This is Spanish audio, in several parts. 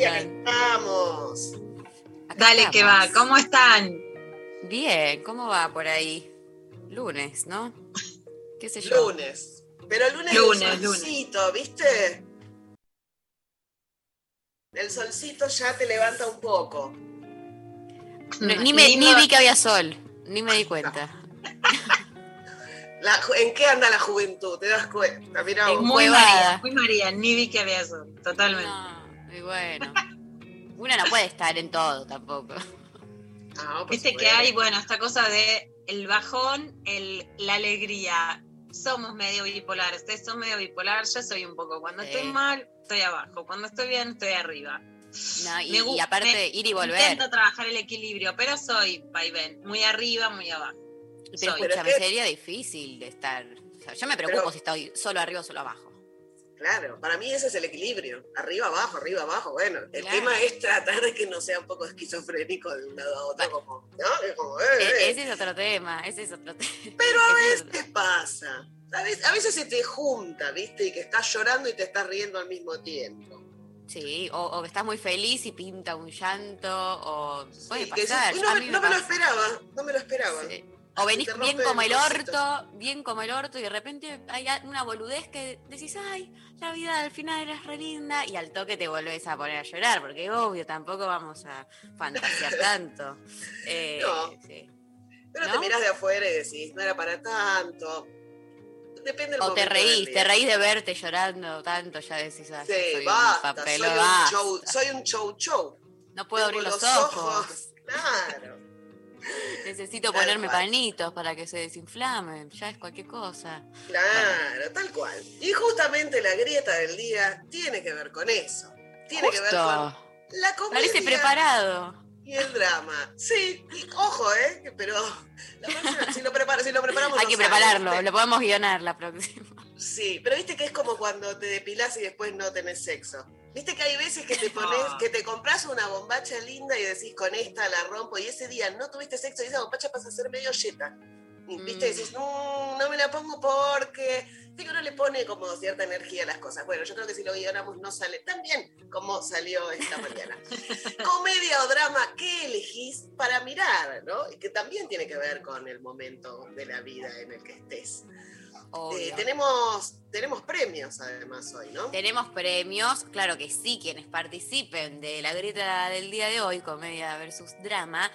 acá andan? estamos. Acá Dale, que va. ¿Cómo están? Bien, ¿cómo va por ahí? Lunes, ¿no? ¿Qué sé yo? Lunes. Pero lunes, Lunes, el solcito, ¿viste? El solcito ya te levanta un poco. No, ni, me, ni vi que había sol, ni me di cuenta. La ¿En qué anda la juventud? ¿Te das cuenta? Mirá. Muy. María, muy María. Ni vi que había eso. Totalmente. No, y bueno. Uno no puede estar en todo tampoco. Ah, por Viste que hay, bueno, esta cosa de el bajón, el, la alegría. Somos medio bipolares. Ustedes son medio bipolar. Yo soy un poco. Cuando Sí. estoy mal, estoy abajo. Cuando estoy bien, estoy arriba. No, y, Me y aparte, me- ir y volver. Intento trabajar el equilibrio, pero soy vaivén. Muy arriba, muy abajo. Pero soy. escúchame, Pero es que- sería difícil de estar. o sea, yo me preocupo Pero- si estoy solo arriba o solo abajo. Claro, para mí ese es el equilibrio. Arriba, abajo, arriba, abajo. Bueno, el Claro. tema es tratar de que no sea un poco esquizofrénico de un lado a otro, como, ¿no? Es como, eh, E- eh. ese es otro tema, ese es otro tema. Pero a veces pasa. A veces se te junta, ¿viste? Y que estás llorando y te estás riendo al mismo tiempo. Sí, o, o que estás muy feliz y pinta un llanto, o puede Sí, pasar. dices, "Uy, no, me- no me lo esperaba, no me lo esperaba. Sí. O venís bien como el orto, bien como el orto, y de repente hay una boludez que decís, ay, la vida al final era re linda, y al toque te volvés a poner a llorar, porque obvio, tampoco vamos a fantasear tanto. Eh, No. sí. Pero ¿No? te mirás de afuera y decís, no era para tanto. Depende del O te reís, te reís de verte llorando tanto, ya decís, ah, yo Sí, soy un basta, papel, soy un, show, soy un show show. No puedo Tengo abrir los, ojos. Claro. Necesito Tal ponerme cual. panitos para que se desinflamen. Ya es cualquier cosa. Claro, tal cual. Y justamente la grieta del día tiene que ver con eso. Tiene que ver con Justo. la Parece comedia preparado. y el drama. Sí, y ojo, ¿eh? Pero la próxima- si, lo prepara- si lo preparamos... Hay que sale, prepararlo, ¿viste? lo podemos guionar la próxima. Sí, pero viste que es como cuando te depilás y después no tenés sexo. Viste que hay veces que te pones, No. que te compras una bombacha linda y decís con esta la rompo y ese día no tuviste sexo y esa bombacha pasa a ser medio yeta. Viste, Mm. decís, no, no me la pongo porque. Que uno le pone como cierta energía a las cosas. Bueno, yo creo que si lo guionamos no sale tan bien como salió esta mañana. Comedia o drama, ¿qué elegís para mirar? ¿no? Y que también tiene que ver con el momento de la vida en el que estés. Eh, tenemos, tenemos premios además hoy, ¿no? Tenemos premios, claro que sí, quienes participen de la grieta del día de hoy, comedia versus drama,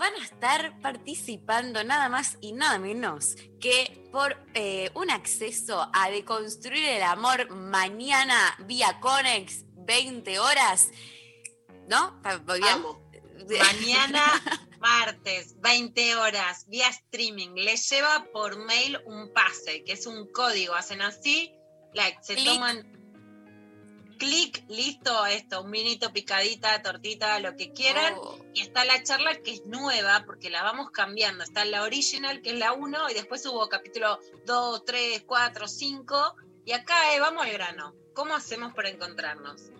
van a estar participando nada más y nada menos que por eh, un acceso a deconstruir el amor mañana vía Conex 20 horas. ¿No? Amo. Mañana, martes, 20 horas, vía streaming, les lleva por mail un pase, que es un código. Hacen así, like, se Clic. toman clic, listo, esto, un vinito, picadita, tortita, lo que quieran. Oh, Y está la charla que es nueva, porque la vamos cambiando. Está la original, que es la 1, y después hubo capítulo 2, 3, 4, 5. Y acá eh, vamos al grano. ¿Cómo hacemos para encontrarnos?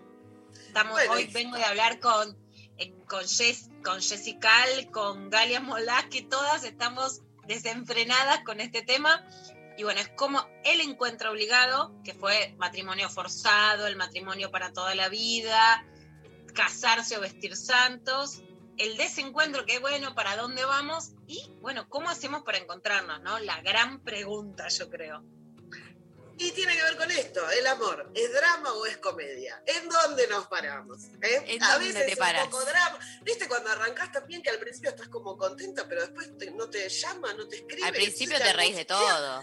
Estamos, Bueno, hoy vengo de hablar con, eh, con, Jess, con Jessica, con Galia Molás, que todas estamos desenfrenadas con este tema. Y bueno, es como el encuentro obligado, que fue matrimonio forzado, el matrimonio para toda la vida, casarse o vestir santos, el desencuentro, que bueno, ¿para dónde vamos? Y bueno, ¿cómo hacemos para encontrarnos? ¿no? La gran pregunta, yo creo. Y tiene que ver con esto, el amor, ¿es drama o es comedia? ¿En dónde nos paramos? eh? ¿En a dónde veces te es paras? un poco drama. ¿Viste cuando arrancás también que al principio estás como contenta, pero después te- no te llama, no te escribe? Al principio te reís de todo.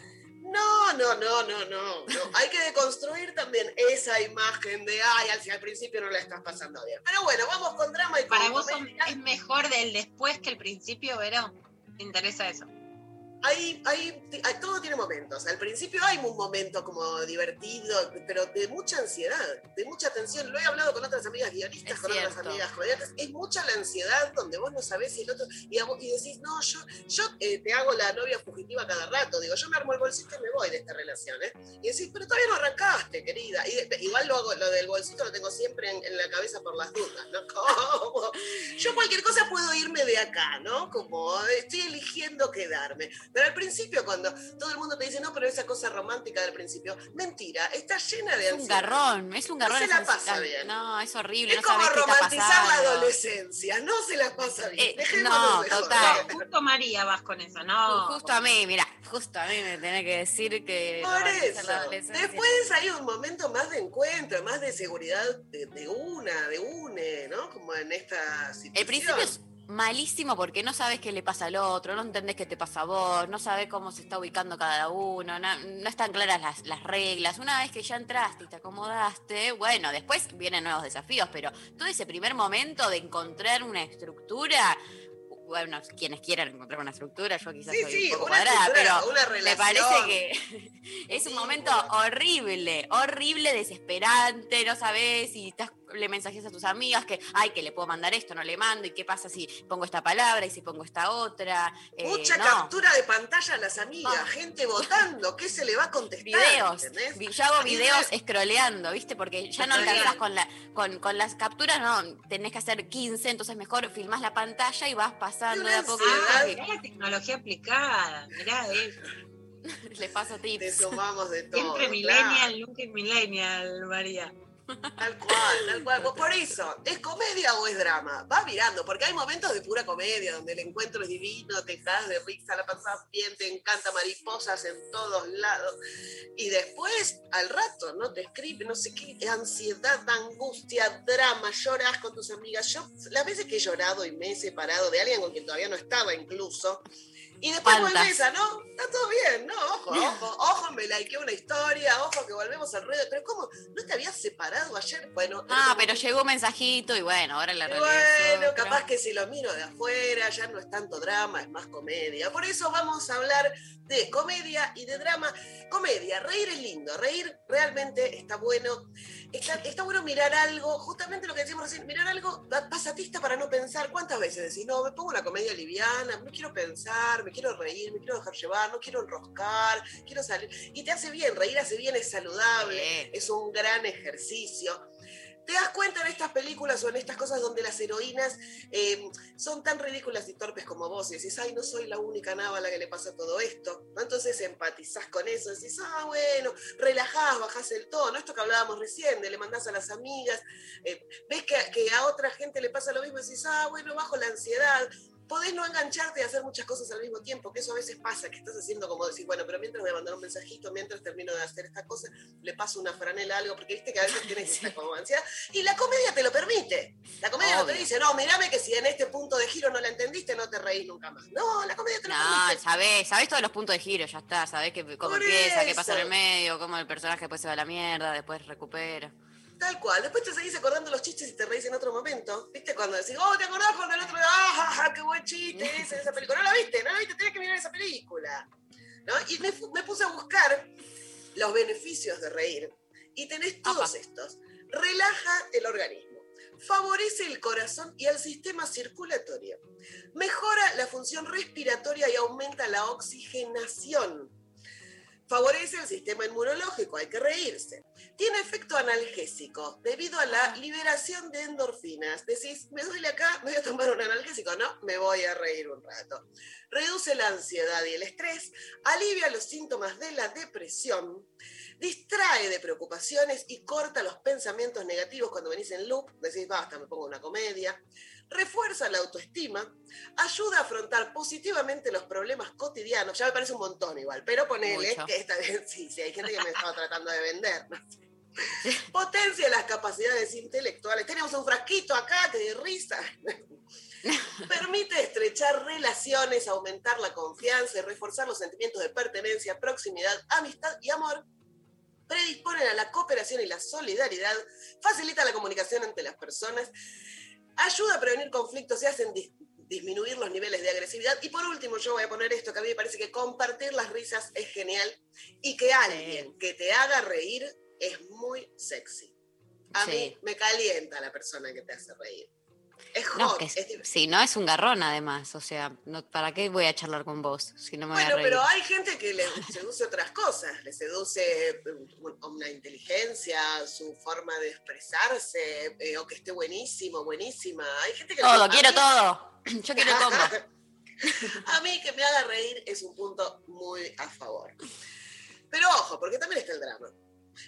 No, no, no, no, no, no. Hay que deconstruir también esa imagen de, ay, al, al principio no la estás pasando bien. Pero bueno, vamos con drama y con Para vos es mejor del después que el principio, Vero. ¿Te interesa eso? Hay, hay, hay- todo tiene momentos. Al principio hay un momento como divertido, pero de mucha ansiedad, de mucha tensión. Lo he hablado con otras amigas guionistas, Es con otras amigas comediantes. Es mucha la ansiedad donde vos no sabés si el otro. Y, a vos- y decís, no, yo, yo eh, te hago la novia fugitiva cada rato. Digo, yo me armo el bolsito y me voy de esta relación. ¿eh? Y decís, pero todavía no arrancaste, querida. Y de- igual lo, hago, lo del bolsito lo tengo siempre en, en la cabeza por las dudas, ¿no? Como, yo cualquier cosa puedo irme de acá, ¿no? Como estoy eligiendo quedarme. Pero al principio, cuando todo el mundo te dice, no, pero esa cosa romántica del principio, mentira, está llena de Es un ansiedad. garrón, es un No garrón. se esa la pasa ansiedad. bien. No, es horrible, Es no como romantizar la adolescencia, no se la pasa bien. Eh, Dejémonos no, total. Justo María vas con eso, ¿no? Justo a mí, mira, justo a mí me tenés que decir que Por eso. la. Después hay un momento más de encuentro, más de seguridad de, de una, de une, ¿no? Como en esta situación. El principio es malísimo porque no sabes qué le pasa al otro, no entendés qué te pasa a vos, no sabes cómo se está ubicando cada uno, no, no están claras las, las reglas. Una vez que ya entraste y te acomodaste, bueno, después vienen nuevos desafíos, pero todo ese primer momento de encontrar una estructura, bueno, quienes quieran encontrar una estructura, yo quizás Sí, soy sí, un poco cuadrada, pero una me parece que es un momento horrible, horrible, desesperante, no sabes si estás, le mensajes a tus amigas que, ay, que le puedo mandar esto, no le mando, y qué pasa si pongo esta palabra y si pongo esta otra. Eh, Mucha no. captura de pantalla a las amigas, gente votando, ¿qué se le va a contestar? Videos, ¿entendés? Yo hago videos de- scrolleando, ¿viste? Porque ya no alcanzas con, la, con, con las capturas, no, tenés que hacer 15, entonces mejor filmás la pantalla y vas pasando de a poco. Ah, mirá la tecnología aplicada, mirá eso. Le paso Te tips. sumamos de todo. Siempre claro. millennial, nunca millennial, María. Tal cual, tal cual. Pues por eso, ¿es comedia o es drama? Va mirando, porque hay momentos de pura comedia donde el encuentro es divino, te caes de risa, la pasas bien, te encanta mariposas en todos lados. Y después, al rato, ¿no? Te escribe, no sé qué, ansiedad, angustia, drama, lloras con tus amigas. Yo, las veces que he llorado y me he separado de alguien con quien todavía no estaba incluso, y después volvés a, ¿no? Está todo bien, no, ojo, ojo, ojo, me likeé una historia, ojo que volvemos al ruedo. Pero ¿cómo? ¿No te habías separado ayer? Bueno, Ah, como pero llegó un mensajito y bueno, ahora la realidad bueno, otra. capaz que si lo miro de afuera ya no es tanto drama, es más comedia. Por eso vamos a hablar de comedia y de drama. Comedia, reír es lindo, reír realmente está bueno. Está, está bueno mirar algo, justamente lo que decíamos recién, mirar algo pa- pasatista para no pensar. ¿Cuántas veces decís, no, me pongo una comedia liviana, no quiero pensar, me quiero reír, me quiero dejar llevar, no quiero enroscar, quiero salir? Y te hace bien, reír hace bien, es saludable, es un gran ejercicio. Te das cuenta en estas películas o en estas cosas donde las heroínas eh, son tan ridículas y torpes como vos y decís, ay, no soy la única nava a la que le pasa todo esto. Entonces empatizás con eso, decís, ah, bueno, relajás, bajás el tono, esto que hablábamos recién, de le mandás a las amigas, eh, ves que, que a otra gente le pasa lo mismo y decís, ah, bueno, bajo la ansiedad. Podés no engancharte y hacer muchas cosas al mismo tiempo, que eso a veces pasa, que estás haciendo como decir, bueno, pero mientras voy a mandar un mensajito, mientras termino de hacer esta cosa, le paso una franela algo, porque viste que a veces tienes esta como ansiedad. Y la comedia te lo permite. La comedia no te dice, no, mirame que si en este punto de giro no la entendiste, no te reís nunca más. No, la comedia te lo No, permite. sabés, sabés todos los puntos de giro, ya está, sabés que, cómo Por empieza, qué pasa en el medio, cómo el personaje después se va a la mierda, después recupera. Tal cual. Después te seguís acordando los chistes y te reís en otro momento. ¿Viste? Cuando decís, oh, ¿te acordás cuando el otro, ah, qué buen chiste ese de esa película? No la viste, no la viste, tenés que mirar esa película. ¿No? Y me, puse a buscar los beneficios de reír. Y tenés todos estos. Relaja el organismo. Favorece el corazón y el sistema circulatorio. Mejora la función respiratoria y aumenta la oxigenación. Favorece el sistema inmunológico, hay que reírse. Tiene efecto analgésico debido a la liberación de endorfinas. Decís, me duele acá, me voy a tomar un analgésico. No, me voy a reír un rato. Reduce la ansiedad y el estrés, alivia los síntomas de la depresión, distrae de preocupaciones y corta los pensamientos negativos cuando venís en loop, decís, basta, me pongo una comedia, refuerza la autoestima, ayuda a afrontar positivamente los problemas cotidianos, ya me parece un montón igual, pero ponele Mucho. que esta vez sí, sí, hay gente que me estaba tratando de vender. ¿no? Potencia las capacidades intelectuales. Tenemos un frasquito acá que de risa. Permite estrechar relaciones, aumentar la confianza y reforzar los sentimientos de pertenencia, proximidad, amistad y amor. Predisponen a la cooperación y la solidaridad, facilita la comunicación entre las personas, ayuda a prevenir conflictos y hacen dis- disminuir los niveles de agresividad. Y por último, yo voy a poner esto, que a mí me parece que compartir las risas es genial y que alguien que te haga reír es muy sexy. A Sí. mí me calienta la persona que te hace reír. Es hot, No, que es no es un garrón además, o sea, no, ¿para qué voy a charlar con vos si no me voy a Bueno, pero hay gente que le seduce otras cosas, le seduce eh, una inteligencia, su forma de expresarse, eh, o que esté buenísimo, buenísima. Hay gente que Todo, a quiero mí- todo. Yo quiero combo. a mí que me haga reír es un punto muy a favor. Pero ojo, porque también está el drama.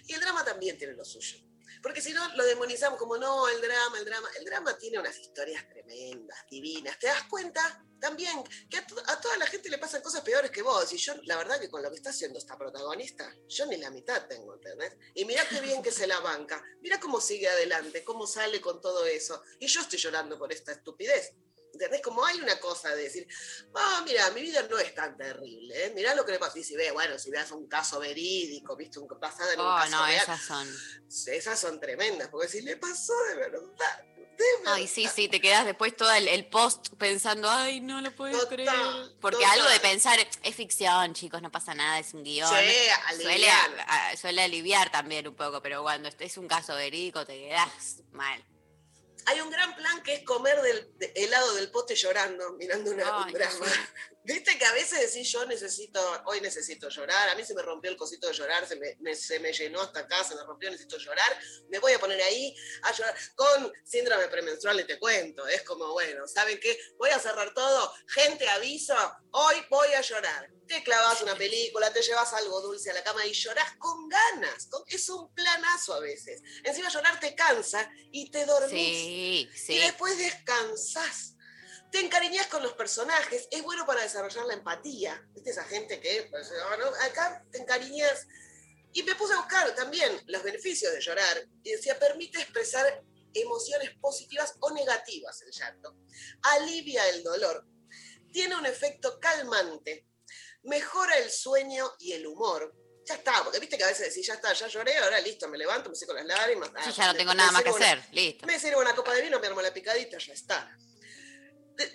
Y el drama también tiene lo suyo. Porque si no, lo demonizamos como no, el drama, el drama. El drama tiene unas historias tremendas, divinas. ¿Te das cuenta? También que a, to- a toda la gente le pasan cosas peores que vos. Y yo, la verdad, que con lo que está haciendo esta protagonista, yo ni la mitad tengo, ¿entendés? Y mirá qué bien que se la banca. Mirá cómo sigue adelante, cómo sale con todo eso. Y yo estoy llorando por esta estupidez. ¿Entendés? Como hay una cosa de decir, ah, mira, mi vida no es tan terrible, ¿eh? mirá lo que le pasa. Y si ve, bueno, si veas un caso verídico, viste, un, basado en un Oh, caso no, real, esas son. esas son tremendas, porque si le pasó de verdad, Ay, sí, sí, te quedas después todo el, el post pensando, ay, no lo puedo Total, creer. Porque total. algo de pensar, es ficción, chicos, no pasa nada, es un guion. Sí, suele, aliviana. a- suele aliviar también un poco, pero cuando es un caso verídico te quedas mal. Hay un gran plan que es comer del de- helado del pote llorando, mirando una, un Ay, drama. Viste que a veces decís, yo necesito, hoy necesito llorar, a mí se me rompió el cosito de llorar, se me, me- se me llenó hasta acá, se me rompió, necesito llorar, me voy a poner ahí a llorar. Con síndrome premenstrual, y te cuento, es como, bueno, ¿saben qué? Voy a cerrar todo, gente, aviso, hoy voy a llorar. Te clavas una película, te llevas algo dulce a la cama y llorás con ganas. con- es un planazo a veces. Encima llorar te cansa y te dormís Sí, y sí. después descansás. Te encariñas con los personajes, es bueno para desarrollar la empatía. ¿Viste esa gente que, pues, no? acá te encariñas? Y me puse a buscar también los beneficios de llorar. Y decía, permite expresar emociones positivas o negativas el llanto. Alivia el dolor. Tiene un efecto calmante. Mejora el sueño y el humor. Ya está, porque viste que a veces decís, ya está, ya lloré, ahora listo, me levanto, me seco las lágrimas. Sí, ah, ya no tengo nada más que una- hacer, listo. me sirvo una copa de vino, me armo la picadita, ya está.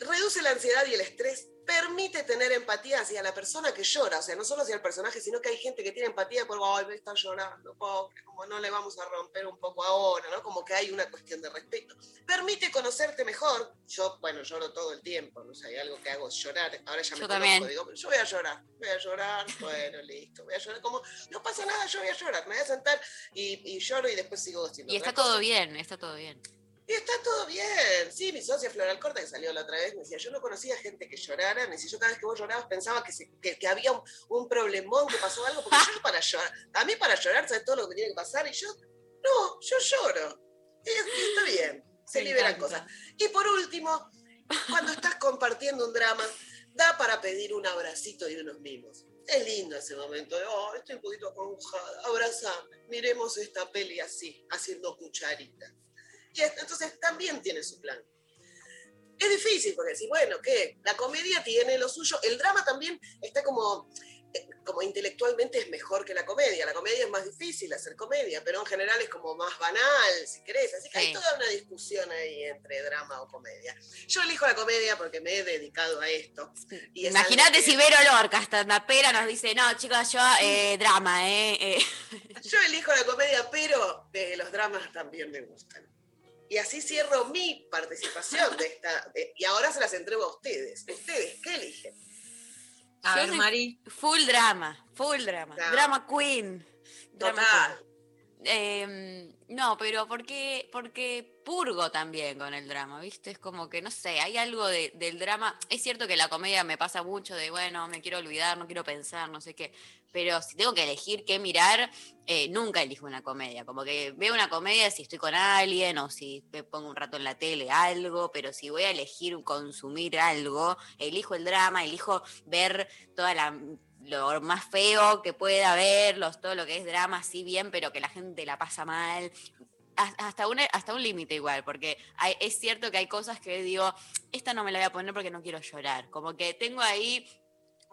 Reduce la ansiedad y el estrés, permite tener empatía hacia la persona que llora, o sea, no solo hacia el personaje, sino que hay gente que tiene empatía por, ay, me está llorando, pobre, como no le vamos a romper un poco ahora, ¿no? Como que hay una cuestión de respeto. Permite conocerte mejor. Yo, bueno, lloro todo el tiempo, no sé, hay algo que hago llorar, ahora ya me Yo conozco, digo, yo voy a llorar, voy a llorar, bueno, listo, voy a llorar, como, no pasa nada, yo voy a llorar, me voy a sentar y, y lloro y después sigo haciendo Y está todo cosa. bien, está todo bien. Y está todo bien. Sí, mi socia Floral Corta, que salió la otra vez, me decía, yo no conocía gente que llorara. Me decía, yo cada vez que vos llorabas pensaba que, se- que, que había un, un problemón, que pasó algo, porque yo para llorar, a mí para llorar, ¿sabes todo lo que tiene que pasar? Y yo, no, yo lloro. Y, y está bien, se Me liberan encanta. cosas. Y por último, cuando estás compartiendo un drama, da para pedir un abracito y unos mimos. Es lindo ese momento de, oh, estoy un poquito acongojada, abrazame, miremos esta peli así, haciendo cucharita. Y es- entonces también tiene su plan. Es difícil porque decir, bueno, ¿qué? La comedia tiene lo suyo, el drama también está como, eh, como intelectualmente es mejor que la comedia. La comedia es más difícil hacer comedia, pero en general es como más banal, si querés. Así que hay toda una discusión ahí entre drama o comedia. Yo elijo la comedia porque me he dedicado a esto. Y Imagínate si Vero Lorca, hasta pera nos dice, no, chicos, yo eh, drama, ¿eh? eh". Yo elijo la comedia, pero los dramas también me gustan. Y así cierro mi participación de esta. de- y ahora se las entrego a ustedes. ¿Ustedes qué eligen? A Yo ver, soy- Mari. Full drama, full drama. Drama. Drama queen. Drama Total. queen. eh, no, pero porque, porque purgo también con el drama, ¿viste? Es como que, no sé, hay algo de- del drama. Es cierto que la comedia me pasa mucho de, bueno, me quiero olvidar, no quiero pensar, no sé qué. Pero si tengo que elegir qué mirar, eh, nunca elijo una comedia. Como que veo una comedia si estoy con alguien o si me pongo un rato en la tele, algo. Pero si voy a elegir consumir algo, elijo el drama, elijo ver toda la lo más feo que pueda haber, todo lo que es drama, así bien, pero que la gente la pasa mal. Has- Hasta un, hasta un límite igual, porque es cierto que hay cosas que digo, esta no me la voy a poner porque no quiero llorar. Como que tengo ahí,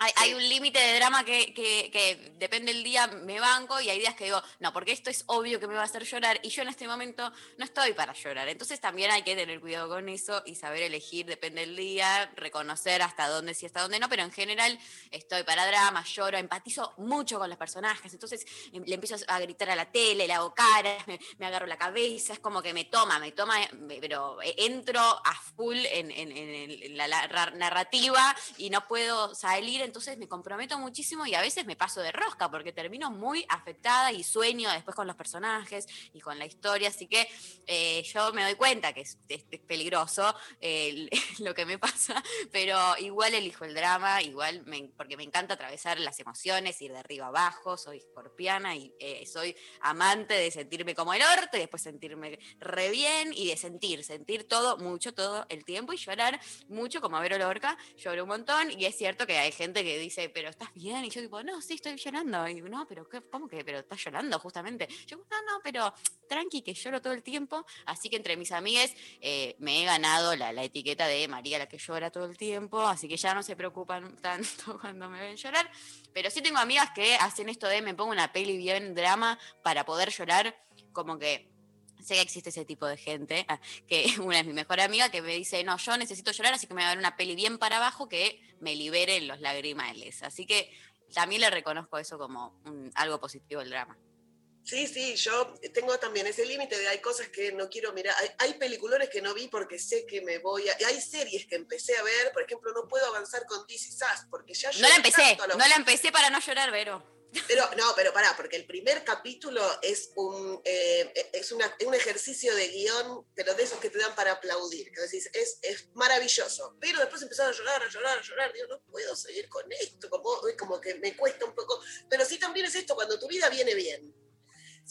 hay, hay un límite de drama que, que- depende del día, me banco, y hay días que digo, no, porque esto es obvio que me va a hacer llorar, y yo en este momento no estoy para llorar. Entonces también hay que tener cuidado con eso y saber elegir, depende del día, reconocer hasta dónde sí, hasta dónde no, pero en general estoy para drama, lloro, empatizo mucho con los personajes, entonces em, le empiezo a gritar a la tele, le hago caras, me, agarro la cabeza, es como que me toma, me toma, me- pero entro a full en, en- en la, la ra- narrativa y no puedo salir, entonces me comprometo muchísimo y a veces me paso de rosca porque termino muy afectada y sueño después con los personajes y con la historia, así que eh, yo me doy cuenta que es, peligroso lo que me pasa, pero igual elijo el drama, igual porque me encanta atravesar las emociones, ir de arriba abajo, soy escorpiana y eh, soy amante de sentirme como el orto y después sentirme re bien y de sentir, sentir todo, mucho, todo el tiempo y llorar mucho, como Vero Lorca, lloro un montón y es cierto que hay gente que dice, pero estás bien y yo tipo, no, sí, estoy llorando y no, pero. ¿cómo que? Pero estás llorando justamente. Yo, no, no, pero tranqui, que lloro todo el tiempo, así que entre mis amigas eh, me he ganado la, la etiqueta de María la que llora todo el tiempo, así que ya no se preocupan tanto cuando me ven llorar. Pero sí tengo amigas que hacen esto de me pongo una peli bien drama para poder llorar, como que sé que existe ese tipo de gente, ah, que una es mi mejor amiga que me dice, no, yo necesito llorar, así que me voy a ver una peli bien para abajo que me libere los lagrimales. Así que también le reconozco eso como un- algo positivo del drama. Sí, sí, yo tengo también ese límite de hay cosas que no quiero mirar. Hay, hay peliculones que no vi porque sé que me voy a. Hay series que empecé a ver, por ejemplo, no puedo avanzar con Is Us porque ya No la empecé, no la empecé para no llorar, Vero. Pero no, pero pará, porque el primer capítulo es un, eh, es una- un ejercicio de guion, pero de esos que te dan para aplaudir. Que decís, es, es maravilloso. Pero después empezaron a llorar, a llorar, a llorar. Digo, no puedo seguir con esto, como, como que me cuesta un poco. Pero sí también es esto, cuando tu vida viene bien.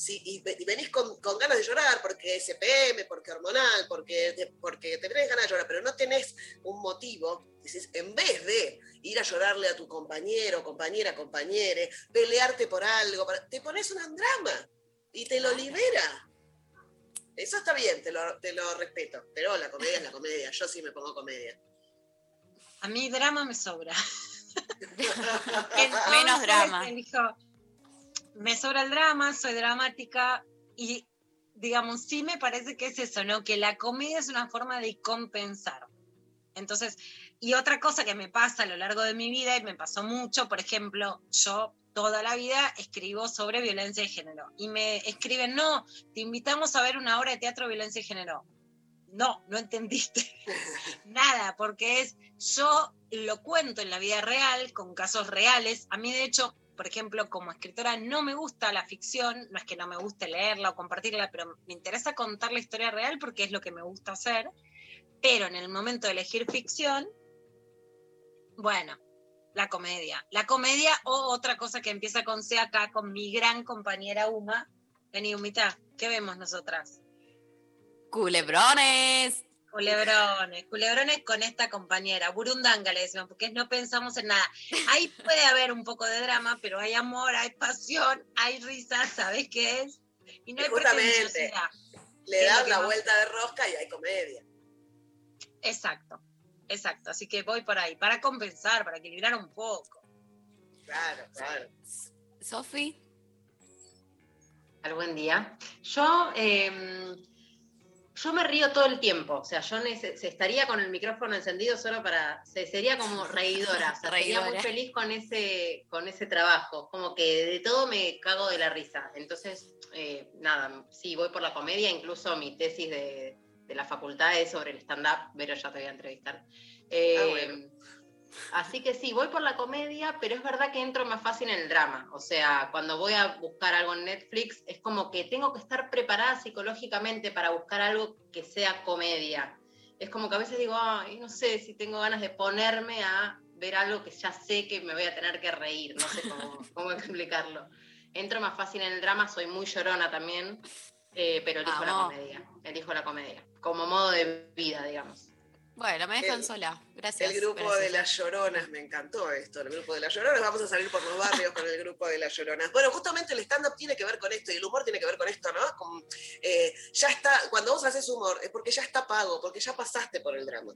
Sí, y, ve- y venís con, con ganas de llorar porque es SPM, porque hormonal, porque, te- porque te tenés ganas de llorar, pero no tenés un motivo. Dices, en vez de ir a llorarle a tu compañero, compañera, compañere, pelearte por algo, te pones un drama y te lo libera. Eso está bien, te lo, te lo respeto, pero la comedia es la comedia, yo sí me pongo comedia. A mí drama me sobra. Menos drama. elijo, me sobra el drama, soy dramática y, digamos, sí me parece que es eso, ¿no? Que la comedia es una forma de compensar. Entonces, y otra cosa que me pasa a lo largo de mi vida, y me pasó mucho, por ejemplo, yo toda la vida escribo sobre violencia de género y me escriben, no, te invitamos a ver una obra de teatro de violencia de género. No, no entendiste nada, porque es, yo lo cuento en la vida real, con casos reales. A mí, de hecho, por ejemplo, como escritora, no me gusta la ficción, no es que no me guste leerla o compartirla, pero me interesa contar la historia real porque es lo que me gusta hacer. Pero en el momento de elegir ficción, bueno, la comedia. La comedia o otra cosa que empieza con C acá, con mi gran compañera Uma. Vení, Humita, ¿qué vemos nosotras? Culebrones. Culebrones, culebrones con esta compañera, Burundanga le decimos, porque no pensamos en nada. Ahí puede haber un poco de drama, pero hay amor, hay pasión, hay risa, ¿sabes qué es? Y no hay Justamente. Le das la vuelta de rosca y hay comedia. Exacto, exacto. Así que voy por ahí, para compensar, para equilibrar un poco. Claro, claro. Sofi. Al buen día. Yo, eh, yo me río todo el tiempo. O sea, yo se estaría con el micrófono encendido solo para. Se, sería como reidora. O sea, sería muy feliz con ese, con ese trabajo. Como que de todo me cago de la risa. Entonces, eh, nada, sí, voy por la comedia. Incluso mi tesis de, de la facultad es sobre el stand-up. Pero ya te voy a entrevistar. Eh, Ah, bueno. Así que sí, voy por la comedia, pero es verdad que entro más fácil en el drama. O sea, cuando voy a buscar algo en Netflix, es como que tengo que estar preparada psicológicamente para buscar algo que sea comedia. Es como que a veces digo, ay, no sé si tengo ganas de ponerme a ver algo que ya sé que me voy a tener que reír. No sé cómo, cómo explicarlo. Entro más fácil en el drama, soy muy llorona también, eh, pero elijo la comedia. Elijo la comedia. Como modo de vida, digamos. Bueno, me dejan El- sola. Gracias. El grupo gracias. de las lloronas, me encantó esto, el grupo de las lloronas, vamos a salir por los barrios con el grupo de las lloronas. Bueno, justamente el stand-up tiene que ver con esto y el humor tiene que ver con esto, ¿no? Con, eh, ya está, cuando vos haces humor es porque ya está pago, porque ya pasaste por el drama.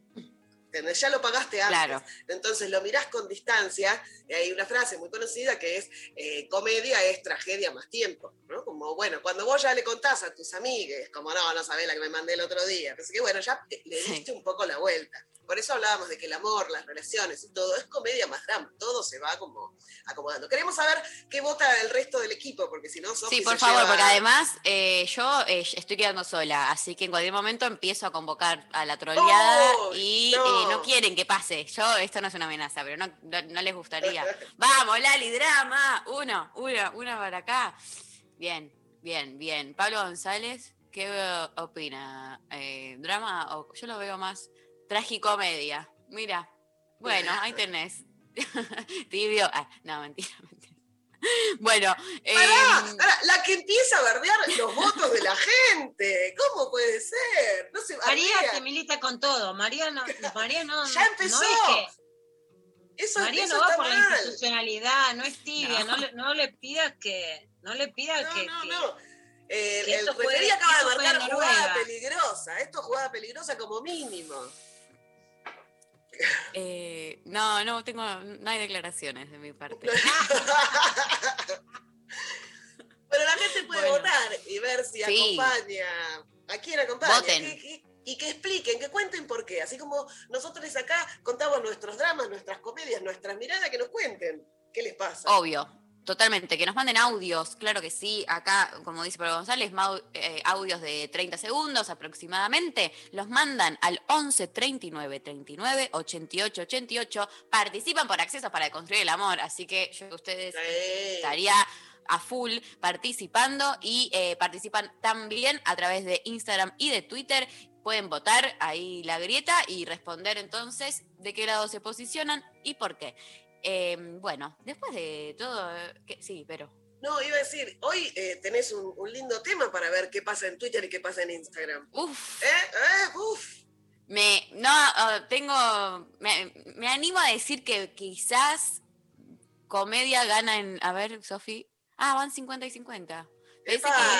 ¿Entendés? Ya lo pagaste antes. Claro. Entonces lo mirás con distancia, y hay una frase muy conocida que es, eh, comedia es tragedia más tiempo, ¿no? Como, bueno, cuando vos ya le contás a tus amigues, como, no, no sabés la que me mandé el otro día, así que bueno, ya le Sí. diste un poco la vuelta. Por eso hablábamos de que el amor, las relaciones y todo es comedia más drama, todo se va como acomodando. Queremos saber qué vota el resto del equipo, porque si no, Sofi Sí, por favor, lleva- porque además eh, yo eh, estoy quedando sola, así que en cualquier momento empiezo a convocar a la troleada ¡Uy, y no! No quieren que pase. Yo, esto no es una amenaza, pero no, no, no les gustaría. Vamos, Lali, drama. Uno, uno, uno para acá. Bien, bien, bien. Pablo González, ¿qué opina? Eh, ¿Drama o yo lo veo más tragicomedia? Mira, bueno, ahí tenés. Tibio. Ah, no, mentira, Bueno, Pará, pará, la que empieza a bardear los votos de la gente. ¿Cómo puede ser? No se María se milita con todo. María no, María no, Ya empezó. no es que Eso, María eso no va por la mal. institucionalidad, no es tibia, No. no, le, no le pidas que, no le pidas No, que, no, que- no. El, el referí acaba de marcar jugada peligrosa. Esto es jugada peligrosa como mínimo. Eh, no, no tengo, no hay declaraciones de mi parte. Pero la gente puede Bueno. votar y ver si Sí. acompaña. ¿A quién acompaña? Voten. ¿Qué- qué- y que expliquen, que cuenten por qué. Así como nosotros acá contamos nuestros dramas, nuestras comedias, nuestras miradas, que nos cuenten. ¿Qué les pasa? Obvio, totalmente. Que nos manden audios, claro que sí. Acá, como dice Pablo González, eh, audios de 30 segundos aproximadamente. Los mandan al 11 39 39 88 88. Participan por accesos para construir el amor. Así que yo que ustedes Sí. estaría a full participando y eh, participan también a través de Instagram y de Twitter. Pueden votar ahí la grieta y responder entonces de qué lado se posicionan y por qué. Eh, bueno, después de todo, que- sí, pero No, iba a decir, hoy eh, tenés un, un lindo tema para ver qué pasa en Twitter y qué pasa en Instagram. uff, ¿Eh? ¿Eh? Uf. me, no, tengo, me, me animo a decir que quizás comedia gana en, a ver, Sofi, ah, van 50 y 50. Que-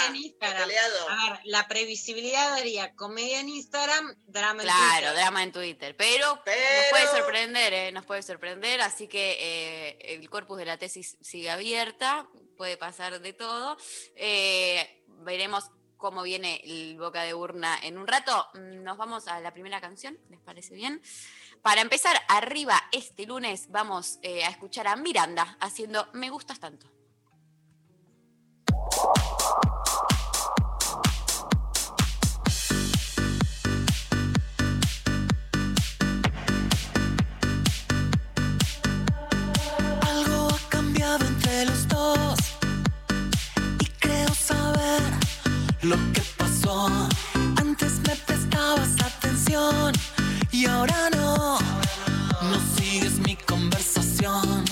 en Instagram. peleado. A ver, la previsibilidad daría comedia en Instagram, drama en Claro, Twitter. drama en Twitter. Pero, nos puede sorprender, ¿eh? Nos puede sorprender. Así que eh, el corpus de la tesis sigue abierta. Puede pasar de todo. Eh, veremos cómo viene el boca de urna en un rato. Nos vamos a la primera canción, ¿les parece bien? Para empezar, arriba este lunes vamos eh, a escuchar a Miranda haciendo Me gustas tanto. Lo que pasó. Antes me prestabas atención y ahora no. No sigues mi conversación.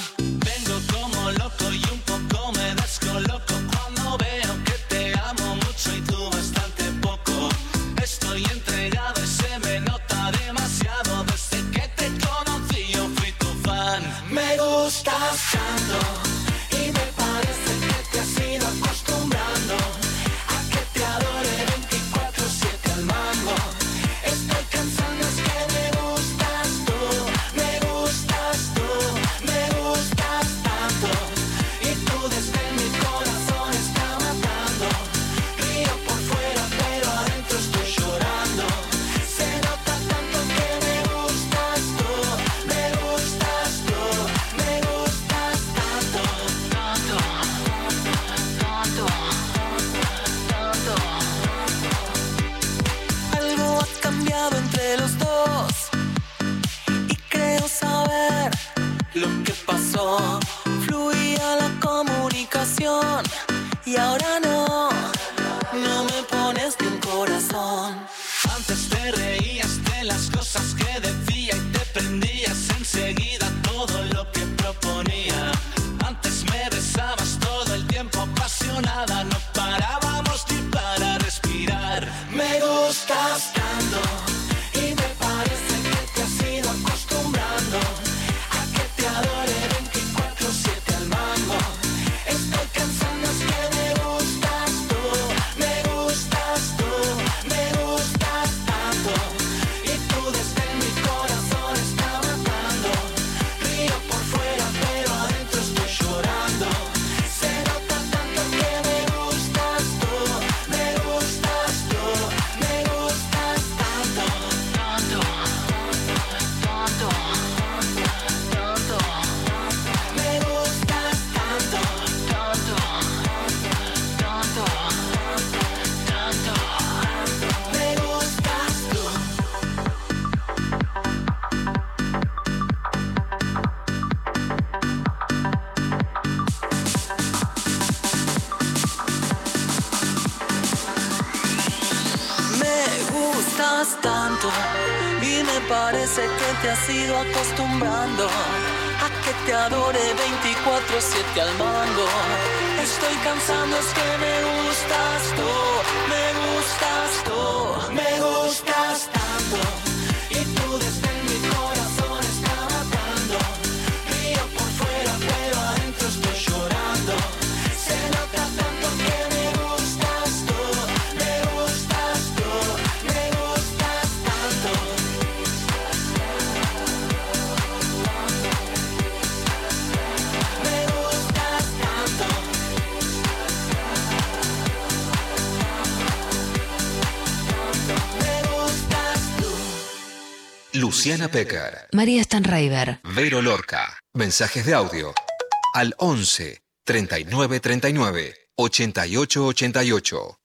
Acostumbrando a que te adore 24-7 al mango. Estoy cansando, es que me gustas tú, me gustas tú, me gustas Luciana Pecker, María Stanraiver. Vero Lorca. Mensajes de audio al 11 39 39 88 88.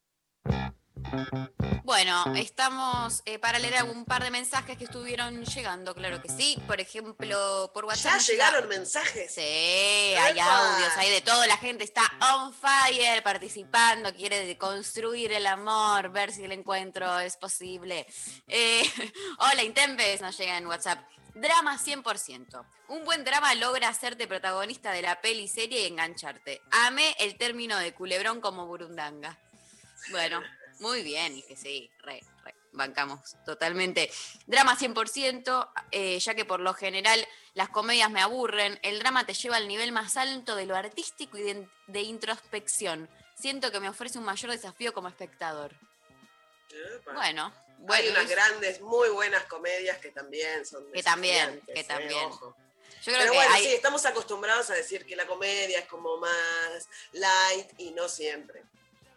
Bueno, estamos eh, para leer algún par de mensajes que estuvieron llegando, claro que sí. Por ejemplo, por WhatsApp. ¿Ya llega- llegaron mensajes? Sí, hay audios, hay de todo. La gente está on fire participando, quiere construir el amor, ver si el encuentro es posible. Eh, hola, Intempes, nos llega en WhatsApp. Drama 100%. Un buen drama logra hacerte protagonista de la peli serie y engancharte. Amé el término de culebrón como burundanga. Bueno, muy bien, y que sí, re, re, bancamos totalmente. Drama 100%, eh, ya que por lo general las comedias me aburren, el drama te lleva al nivel más alto de lo artístico y de, de introspección. Siento que me ofrece un mayor desafío como espectador. Epa. Bueno, Hay unas es- grandes, muy buenas comedias que también son Que también, que eh, también. ojo. yo creo Pero que bueno, hay, sí, estamos acostumbrados a decir que la comedia es como más light y no siempre.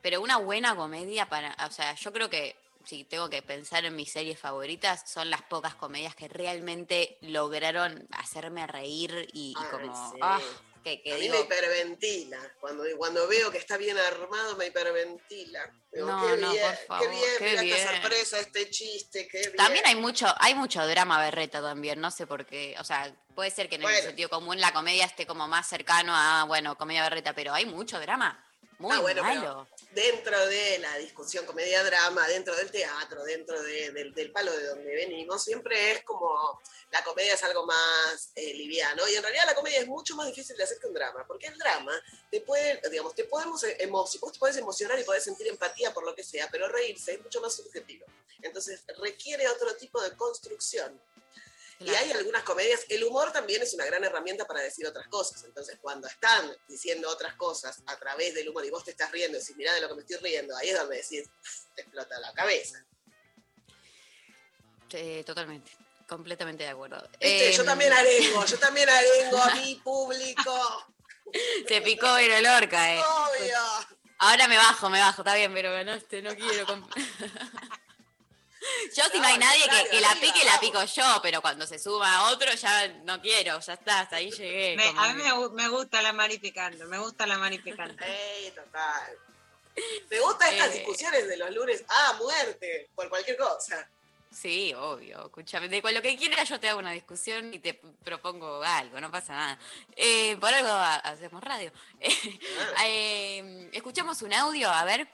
Pero una buena comedia para, o sea, yo creo que si tengo que pensar en mis series favoritas, son las pocas comedias que realmente lograron hacerme reír y, y Ay, como, sí. ah, que, que a mí digo, me hiperventila. Cuando, cuando veo que está bien armado, me hiperventila. Digo, No, qué no, bien, por favor, qué bien, qué mira bien. esta sorpresa, este chiste, qué bien. También hay mucho, hay mucho drama berreta también, no sé por qué. O sea, puede ser que en el sentido común la comedia esté como más cercano a, bueno, comedia berreta, pero hay mucho drama. Muy Ah, bueno, pero- malo. dentro de la discusión comedia-drama, dentro del teatro, dentro de- del, del palo de donde venimos, siempre es como la comedia es algo más eh, liviano y en realidad la comedia es mucho más difícil de hacer que un drama, porque el drama te puede, digamos, te podemos emo vos te puedes emocionar y podés sentir empatía por lo que sea, pero reírse es mucho más subjetivo. Entonces requiere otro tipo de construcción. Y hay algunas comedias, el humor también es una gran herramienta para decir otras cosas. Entonces, cuando están diciendo otras cosas a través del humor y vos te estás riendo y decís, mirá de lo que me estoy riendo, ahí es donde decís, "Uf, te explota la cabeza. Eh, totalmente, completamente de acuerdo. Yo Em, también arengo, yo también arengo a mi público. Te picó el Lorca, eh. Obvio. Ahora me bajo, me bajo, está bien, pero ganaste, no quiero. yo si no hay nadie que, claro, que la pique, la pico yo, pero cuando se suma otro ya no quiero, ya está, hasta ahí llegué. Me- a mí me, gu- me gusta la Mari picando, me gusta la Mari picando. Ey, total. Me gustan estas Eh. discusiones de los lunes a muerte, por cualquier cosa. Sí, obvio. Escúchame, de con lo que quieras yo te hago una discusión y te propongo algo, no pasa nada. Eh, por algo ha- hacemos radio. Eh, escuchamos un audio, a ver.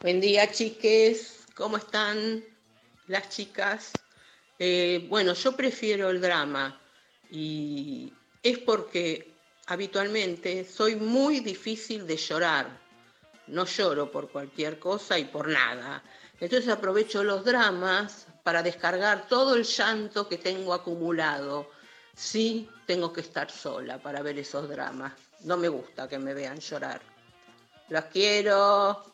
Buen día, chiques. ¿Cómo están las chicas? Eh, bueno, yo prefiero el drama y es porque habitualmente soy muy difícil de llorar. No lloro por cualquier cosa y por nada. Entonces aprovecho los dramas para descargar todo el llanto que tengo acumulado. Sí, tengo que estar sola para ver esos dramas. No me gusta que me vean llorar. Las quiero.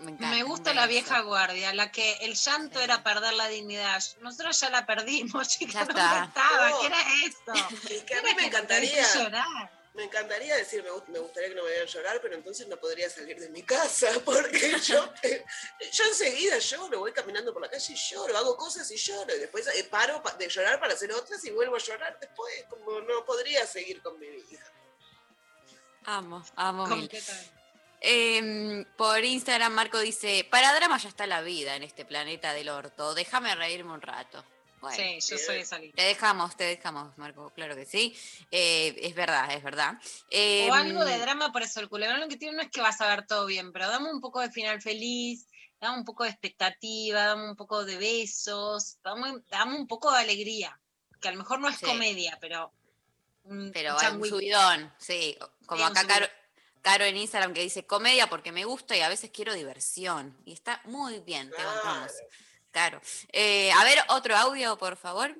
Me, encanta, Me gusta la vieja guardia, la que el llanto era perder la dignidad. Nosotros ya la perdimos, chicos. Ya ¿Dónde está. estaba? ¿Qué era eso? Es que a Era mí me encantaría. llorar. Me encantaría decir, me, gust- me gustaría que no me vean llorar, pero entonces no podría salir de mi casa, porque yo, yo enseguida lloro, voy caminando por la calle y lloro, hago cosas y lloro, y después eh, paro pa- de llorar para hacer otras y vuelvo a llorar después, como no podría seguir con mi vida. Amo, amo mil. Completamente. Eh, por Instagram Marco dice, para drama ya está la vida en este planeta del orto, déjame reírme un rato. Bueno, Sí, yo soy esa lista. te dejamos, te dejamos, Marco, claro que sí. Eh, es verdad, es verdad. Eh, O algo de drama, por eso el culebrón lo que tiene no es que vas a ver todo bien, pero dame un poco de final feliz, dame un poco de expectativa, dame un poco de besos, dame, dame un poco de alegría, que a lo mejor no es Sí. comedia, pero un, Pero un hay un subidón, sí. Como Sí, acá. Caro en Instagram que dice comedia porque me gusta y a veces quiero diversión. Y está muy bien, te bancamos. Claro. Eh, a ver, otro audio, por favor.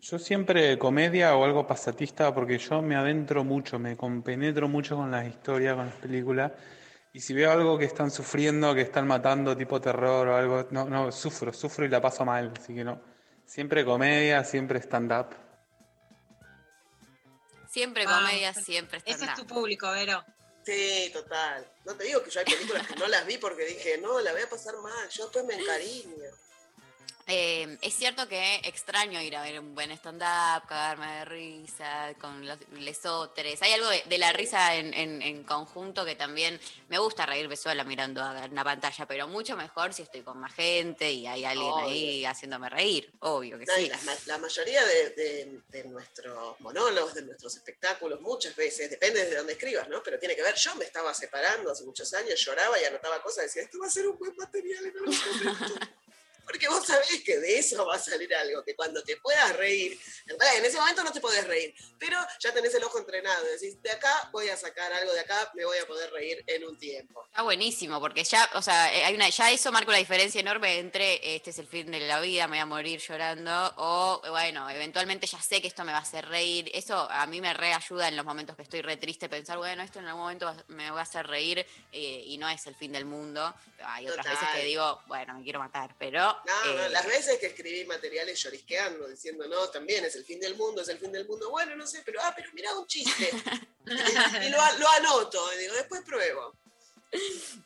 Yo siempre comedia o algo pasatista porque yo me adentro mucho, me compenetro mucho con las historias, con las películas. Y si veo algo que están sufriendo, que están matando, tipo terror o algo, no, no, sufro, sufro y la paso mal. Así que no. Siempre comedia, siempre stand-up. Siempre Ah, comedia, siempre Ese es tu público, Vero. Sí, total. No te digo que yo hay películas que no las vi porque dije, no, la voy a pasar mal, yo después me encariño. Eh, es cierto que extraño ir a ver un buen stand-up, cagarme de risa con los lesotres. Hay algo de, de la risa en, en- en conjunto que también me gusta reírme sola mirando a una pantalla, pero mucho mejor si estoy con más gente y hay alguien Obvio. ahí haciéndome reír. Obvio que No, y sí. la, ma- la mayoría de, de- de nuestros monólogos, de nuestros espectáculos, muchas veces, depende de dónde escribas, ¿no? Pero tiene que ver, yo me estaba separando hace muchos años, lloraba y anotaba cosas, decía, esto va a ser un buen material comento. Porque vos sabés que de eso va a salir algo, que cuando te puedas reír, en ese momento no te podés reír, pero ya tenés el ojo entrenado, decís, de acá voy a sacar algo de acá, me voy a poder reír en un tiempo. Está buenísimo, porque ya, o sea, eh, hay una, ya eso marca una diferencia enorme entre este es el fin de la vida, me voy a morir llorando, o bueno, eventualmente ya sé que esto me va a hacer reír. Eso a mí me reayuda en los momentos que estoy re triste, pensar, bueno, esto en algún momento me va a hacer reír eh, y no es el fin del mundo. Hay otras veces que digo, bueno, me quiero matar, pero. No, no, eh, las veces que escribí materiales llorisqueando, diciendo, no, también es el fin del mundo, es el fin del mundo, bueno, no sé, pero, ah, pero mirá un chiste. y lo, lo anoto, y digo, después pruebo.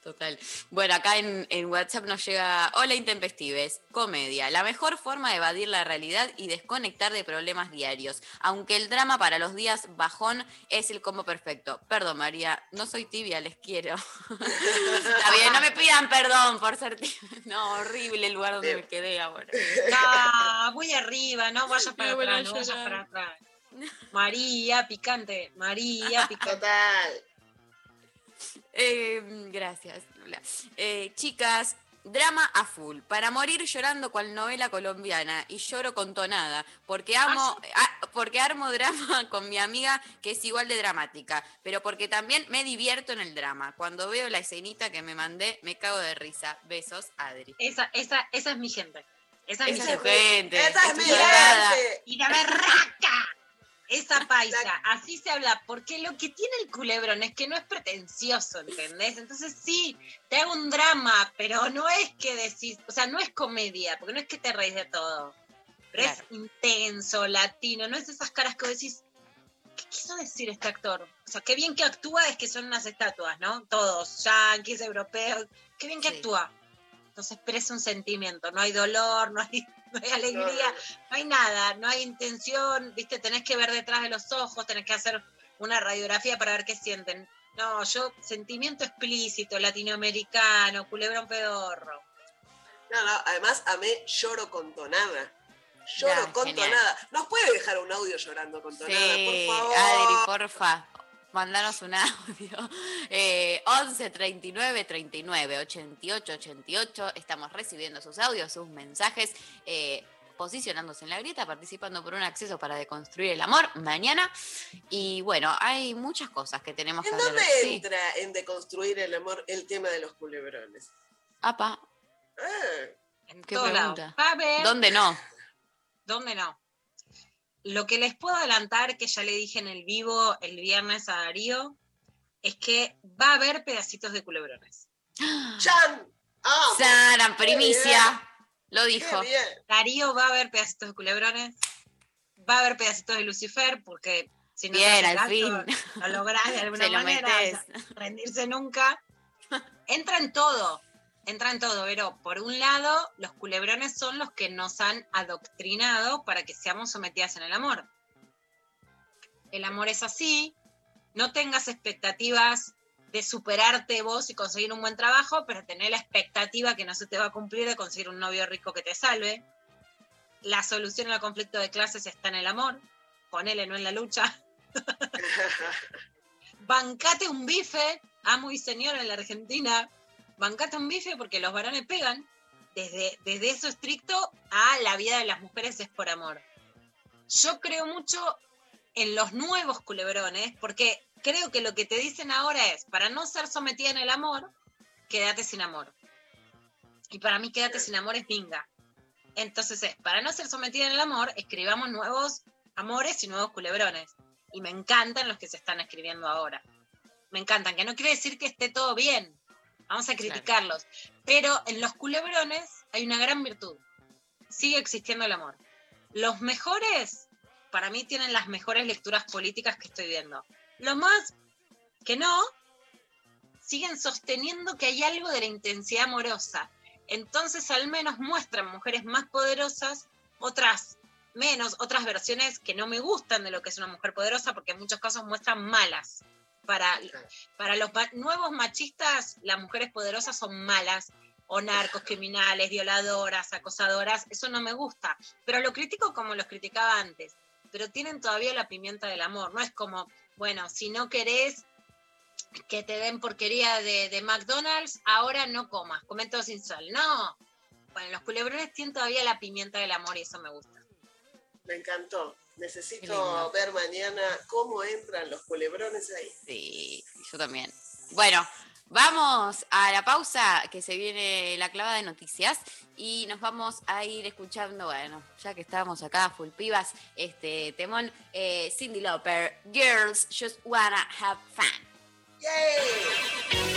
Total. Bueno, acá en, en WhatsApp nos llega, hola intempestives, comedia, la mejor forma de evadir la realidad y desconectar de problemas diarios, aunque el drama para los días bajón es el combo perfecto. Perdón María, no soy tibia, les quiero. Está bien, no me pidan perdón por ser tibia. No, horrible el lugar donde me quedé ahora. No, voy arriba, no vayas para Me voy a atrás, no vayas para atrás. María, picante, María, picante. Total. Eh, gracias. Eh, chicas, drama a full. Para morir llorando cual novela colombiana y lloro con tonada. Porque amo, ah, porque armo drama con mi amiga que es igual de dramática. Pero porque también me divierto en el drama. Cuando veo la escenita que me mandé, me cago de risa. Besos, Adri. Esa, esa, esa es mi gente. Esa es mi Esa gente. gente. Esa es es mi gente. Y la berraca. Esa paisa, así se habla, porque lo que tiene el culebrón es que no es pretencioso, ¿entendés? Entonces sí, te hago un drama, pero no es que decís, o sea, no es comedia, porque no es que te reís de todo, pero es intenso, latino, no es esas caras que vos decís, ¿qué quiso decir este actor? O sea, qué bien que actúa es que son unas estatuas, ¿no? Todos, yanquis, europeos, qué bien que Sí. actúa. Entonces, pero es un sentimiento, no hay dolor, no hay, no hay alegría, No, no hay nada, no hay intención, viste, tenés que ver detrás de los ojos, tenés que hacer una radiografía para ver qué sienten. No, yo, sentimiento explícito, latinoamericano, culebrón pedorro. No, no, además amé lloro con tonada. Lloro Ya, con genial. tonada. ¿Nos puede dejar un audio llorando con tonada, Sí, por favor? Adri, porfa. Mandanos un audio. Eh, 11 39 39 88 88. Estamos recibiendo sus audios, sus mensajes, eh, posicionándose en la grieta, participando por un acceso para deconstruir el amor mañana. Y bueno, hay muchas cosas que tenemos que ¿En hablar. dónde Sí. entra en deconstruir el amor el tema de los culebrones? Apa, Ah, En Qué pregunta. ¿dónde no? ¿Dónde no? Lo que les puedo adelantar, que ya le dije en el vivo el viernes a Darío, es que va a haber pedacitos de culebrones. ¡Chan! ¡Ah! Primicia. Lo ¡Qué dijo. Darío va a ver pedacitos de culebrones, va a haber pedacitos de Lucifer, porque si no Bien, al fin. lo lográs de alguna Se lo manera, metes. o sea, rendirse nunca. Entra en todo, entra en todo, pero por un lado, los culebrones son los que nos han adoctrinado para que seamos sometidas en el amor. El amor es así, no tengas expectativas de superarte vos y conseguir un buen trabajo, pero tener la expectativa que no se te va a cumplir de conseguir un novio rico que te salve. La solución al conflicto de clases está en el amor, ponele no en la lucha. Bancate un bife, amo y señor en la Argentina, bancate un bife porque los varones pegan. Desde, desde eso estricto a la vida de las mujeres es por amor. Yo creo mucho en los nuevos culebrones, porque creo que lo que te dicen ahora es, para no ser sometida en el amor, quédate sin amor. Y para mí quédate sin amor es minga. Entonces es, para no ser sometida en el amor, escribamos nuevos amores y nuevos culebrones. Y me encantan los que se están escribiendo ahora. Me encantan, que no quiere decir que esté todo bien. Vamos a criticarlos. Pero en los culebrones hay una gran virtud. Sigue existiendo el amor. Los mejores, para mí, tienen las mejores lecturas políticas que estoy viendo. Los más que no, siguen sosteniendo que hay algo de la intensidad amorosa. Entonces, al menos muestran mujeres más poderosas, otras menos, otras versiones que no me gustan de lo que es una mujer poderosa, porque en muchos casos muestran malas. Para, para los nuevos machistas, las mujeres poderosas son malas, o narcos, criminales, violadoras, acosadoras, eso no me gusta. Pero lo critico como los criticaba antes. Pero tienen todavía la pimienta del amor. No es como, bueno, si no querés que te den porquería de, de McDonald's, ahora no comas, comen todo sin sal. No. Bueno, los culebrones tienen todavía la pimienta del amor y eso me gusta. Me encantó. Necesito ver mañana cómo entran los culebrones ahí. Sí, yo también. Bueno, vamos a la pausa que se viene la clava de noticias y nos vamos a ir escuchando, bueno, ya que estábamos acá full pibas, este temón, eh, Cindy Lauper, Girls Just Wanna Have Fun. ¡Yay!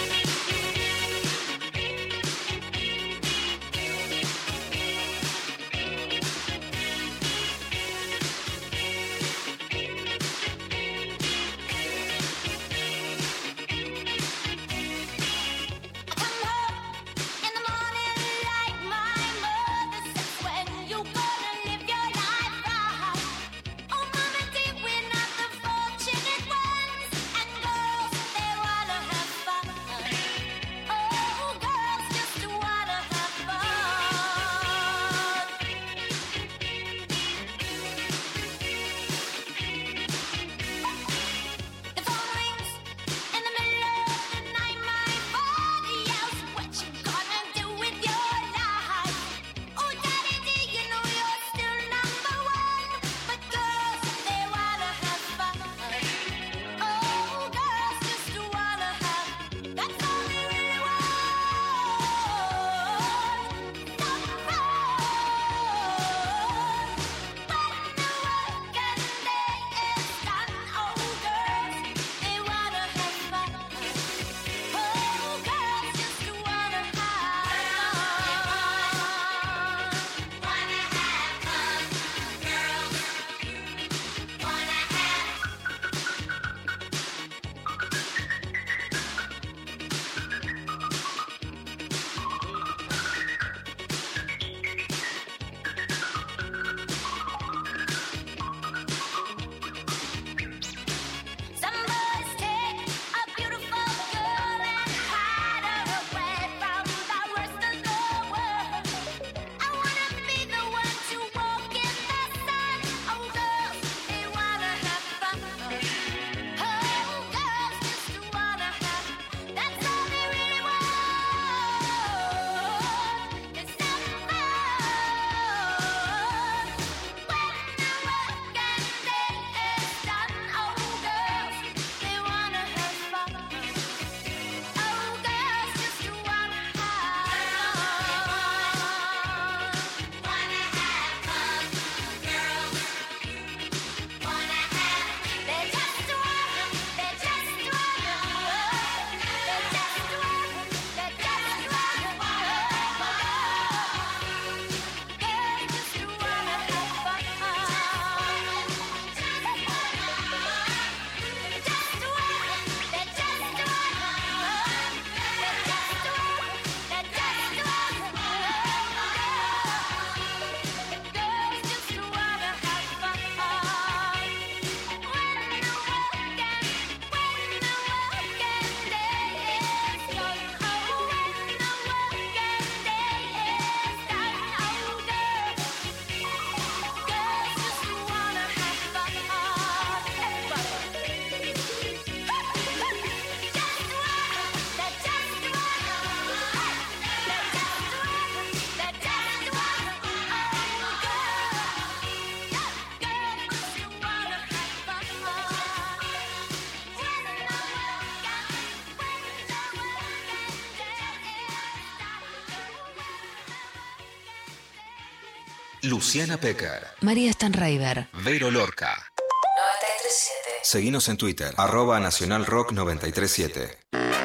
Luciana Pecker, María Stanraiver. Vero Lorca. 937. Seguinos en Twitter, arroba Nacional Rock 937.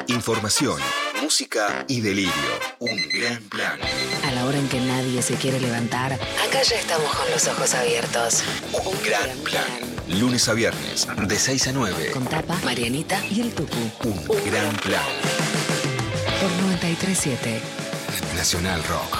Información, música y delirio. Un gran plan. A la hora en que nadie se quiere levantar, acá ya estamos con los ojos abiertos. Un gran plan. Lunes a viernes, de 6 a 9. Con Tapa, Marianita y el Tucu. Un gran plan. Por 937. Nacional Rock.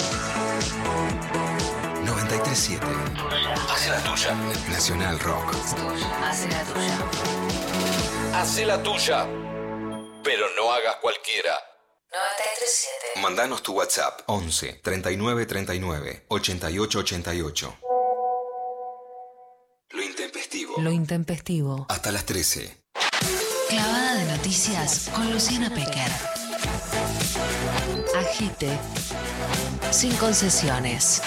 937. Haz la tuya. Nacional Rock. Haz la tuya. Haz la tuya. Pero no hagas cualquiera. 937. Mandanos tu WhatsApp 11 39 39 88 88. Lo intempestivo. Lo intempestivo. Hasta las 13. Clavada de noticias con Luciana Pecker. Agite. Sin concesiones.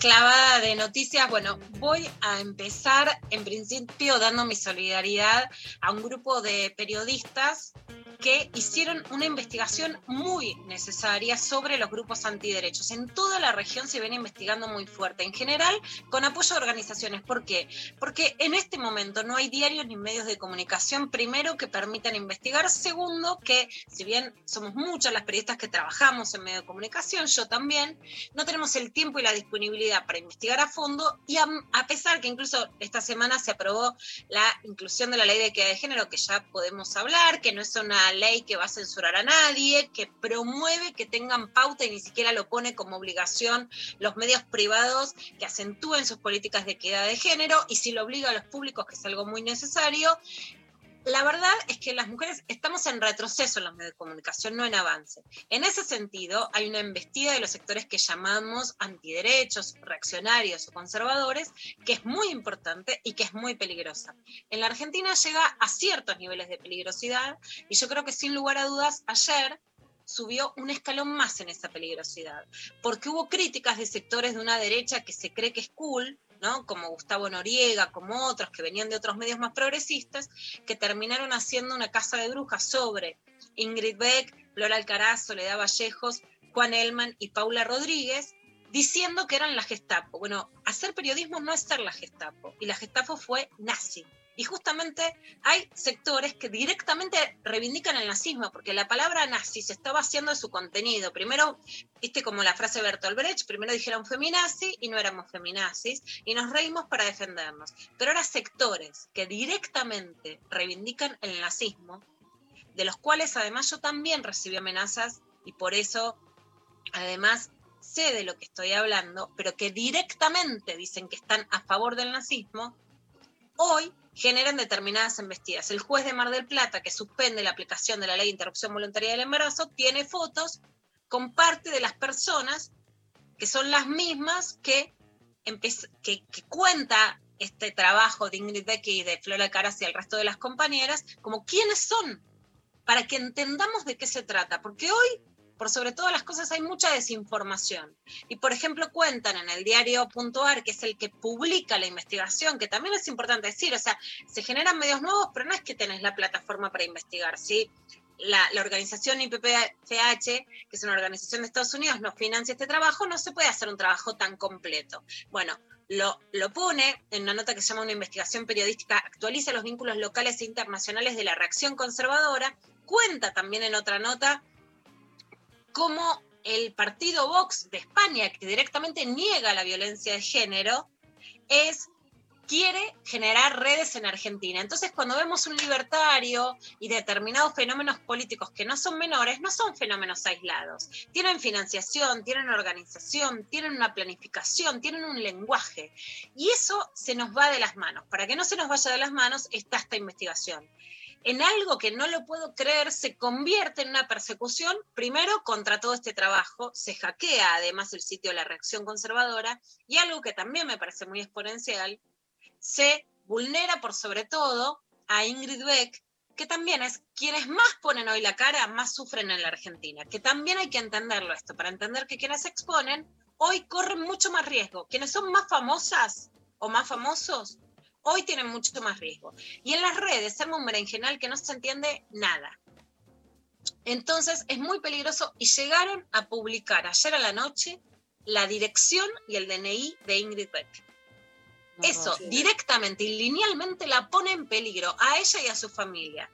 Clavada de noticias. Bueno, voy a empezar en principio dando mi solidaridad a un grupo de periodistas que hicieron una investigación muy necesaria sobre los grupos antiderechos. En toda la región se viene investigando muy fuerte, en general con apoyo de organizaciones. ¿Por qué? Porque en este momento no hay diarios ni medios de comunicación, primero, que permitan investigar, segundo, que si bien somos muchas las periodistas que trabajamos en medios de comunicación, yo también, no tenemos el tiempo y la disponibilidad para investigar a fondo y a, a pesar que incluso esta semana se aprobó la inclusión de la ley de equidad de género, que ya podemos hablar, que no es una ley que va a censurar a nadie, que promueve que tengan pauta y ni siquiera lo pone como obligación los medios privados que acentúen sus políticas de equidad de género y si lo obliga a los públicos, que es algo muy necesario. La verdad es que las mujeres estamos en retroceso en los medios de comunicación, no en avance. En ese sentido, hay una embestida de los sectores que llamamos antiderechos, reaccionarios o conservadores, que es muy importante y que es muy peligrosa. En la Argentina llega a ciertos niveles de peligrosidad y yo creo que sin lugar a dudas ayer subió un escalón más en esa peligrosidad, porque hubo críticas de sectores de una derecha que se cree que es cool, como Gustavo Noriega, como otros que venían de otros medios más progresistas, que terminaron haciendo una casa de brujas sobre Ingrid Beck, Flora Alcaraz, Soledad Vallejos, Juan Elman y Paula Rodríguez, diciendo que eran la Gestapo. Bueno, hacer periodismo no es ser la Gestapo, y la Gestapo fue nazi. Y justamente hay sectores que directamente reivindican el nazismo, porque la palabra nazi se está vaciando de su contenido. Primero, viste como la frase de Bertolt Brecht, primero dijeron feminazi y no éramos feminazis, y nos reímos para defendernos. Pero ahora sectores que directamente reivindican el nazismo, de los cuales además yo también recibí amenazas y por eso además sé de lo que estoy hablando, pero que directamente dicen que están a favor del nazismo, hoy generan determinadas embestidas. El juez de Mar del Plata, que suspende la aplicación de la ley de interrupción voluntaria del embarazo, tiene fotos con parte de las personas que son las mismas que, que, que cuenta este trabajo de Ingrid Becky y de Flora Caras y el resto de las compañeras, como quiénes son, para que entendamos de qué se trata. Porque hoy por sobre todas las cosas hay mucha desinformación. Y por ejemplo cuentan en el diario.ar, que es el que publica la investigación, que también es importante decir, o sea, se generan medios nuevos, pero no es que tenés la plataforma para investigar, ¿sí? La, organización IPPFH, que es una organización de Estados Unidos, nos financia este trabajo, no se puede hacer un trabajo tan completo. Bueno, lo, lo, pone en una nota que se llama Una investigación periodística, actualiza los vínculos locales e internacionales de la reacción conservadora, cuenta también en otra nota cómo el partido Vox de España, que directamente niega la violencia de género, es quiere generar redes en Argentina. Entonces, cuando vemos un libertario y determinados fenómenos políticos que no son menores, no son fenómenos aislados. Tienen financiación, tienen organización, tienen una planificación, tienen un lenguaje. Y eso se nos va de las manos. Para que no se nos vaya de las manos está esta investigación. En algo que no lo puedo creer, se convierte en una persecución, primero contra todo este trabajo, se hackea además el sitio de la reacción conservadora, y algo que también me parece muy exponencial, se vulnera por sobre todo a Ingrid Beck, que también es quienes más ponen hoy la cara, más sufren en la Argentina, que también hay que entenderlo esto, para entender que quienes se exponen hoy corren mucho más riesgo, quienes son más famosas o más famosos hoy tienen mucho más riesgo. Y en las redes se un berenjenal que no se entiende nada. Entonces es muy peligroso y llegaron a publicar ayer a la noche la dirección y el DNI de Ingrid Beck. Eso directamente y linealmente la pone en peligro a ella y a su familia.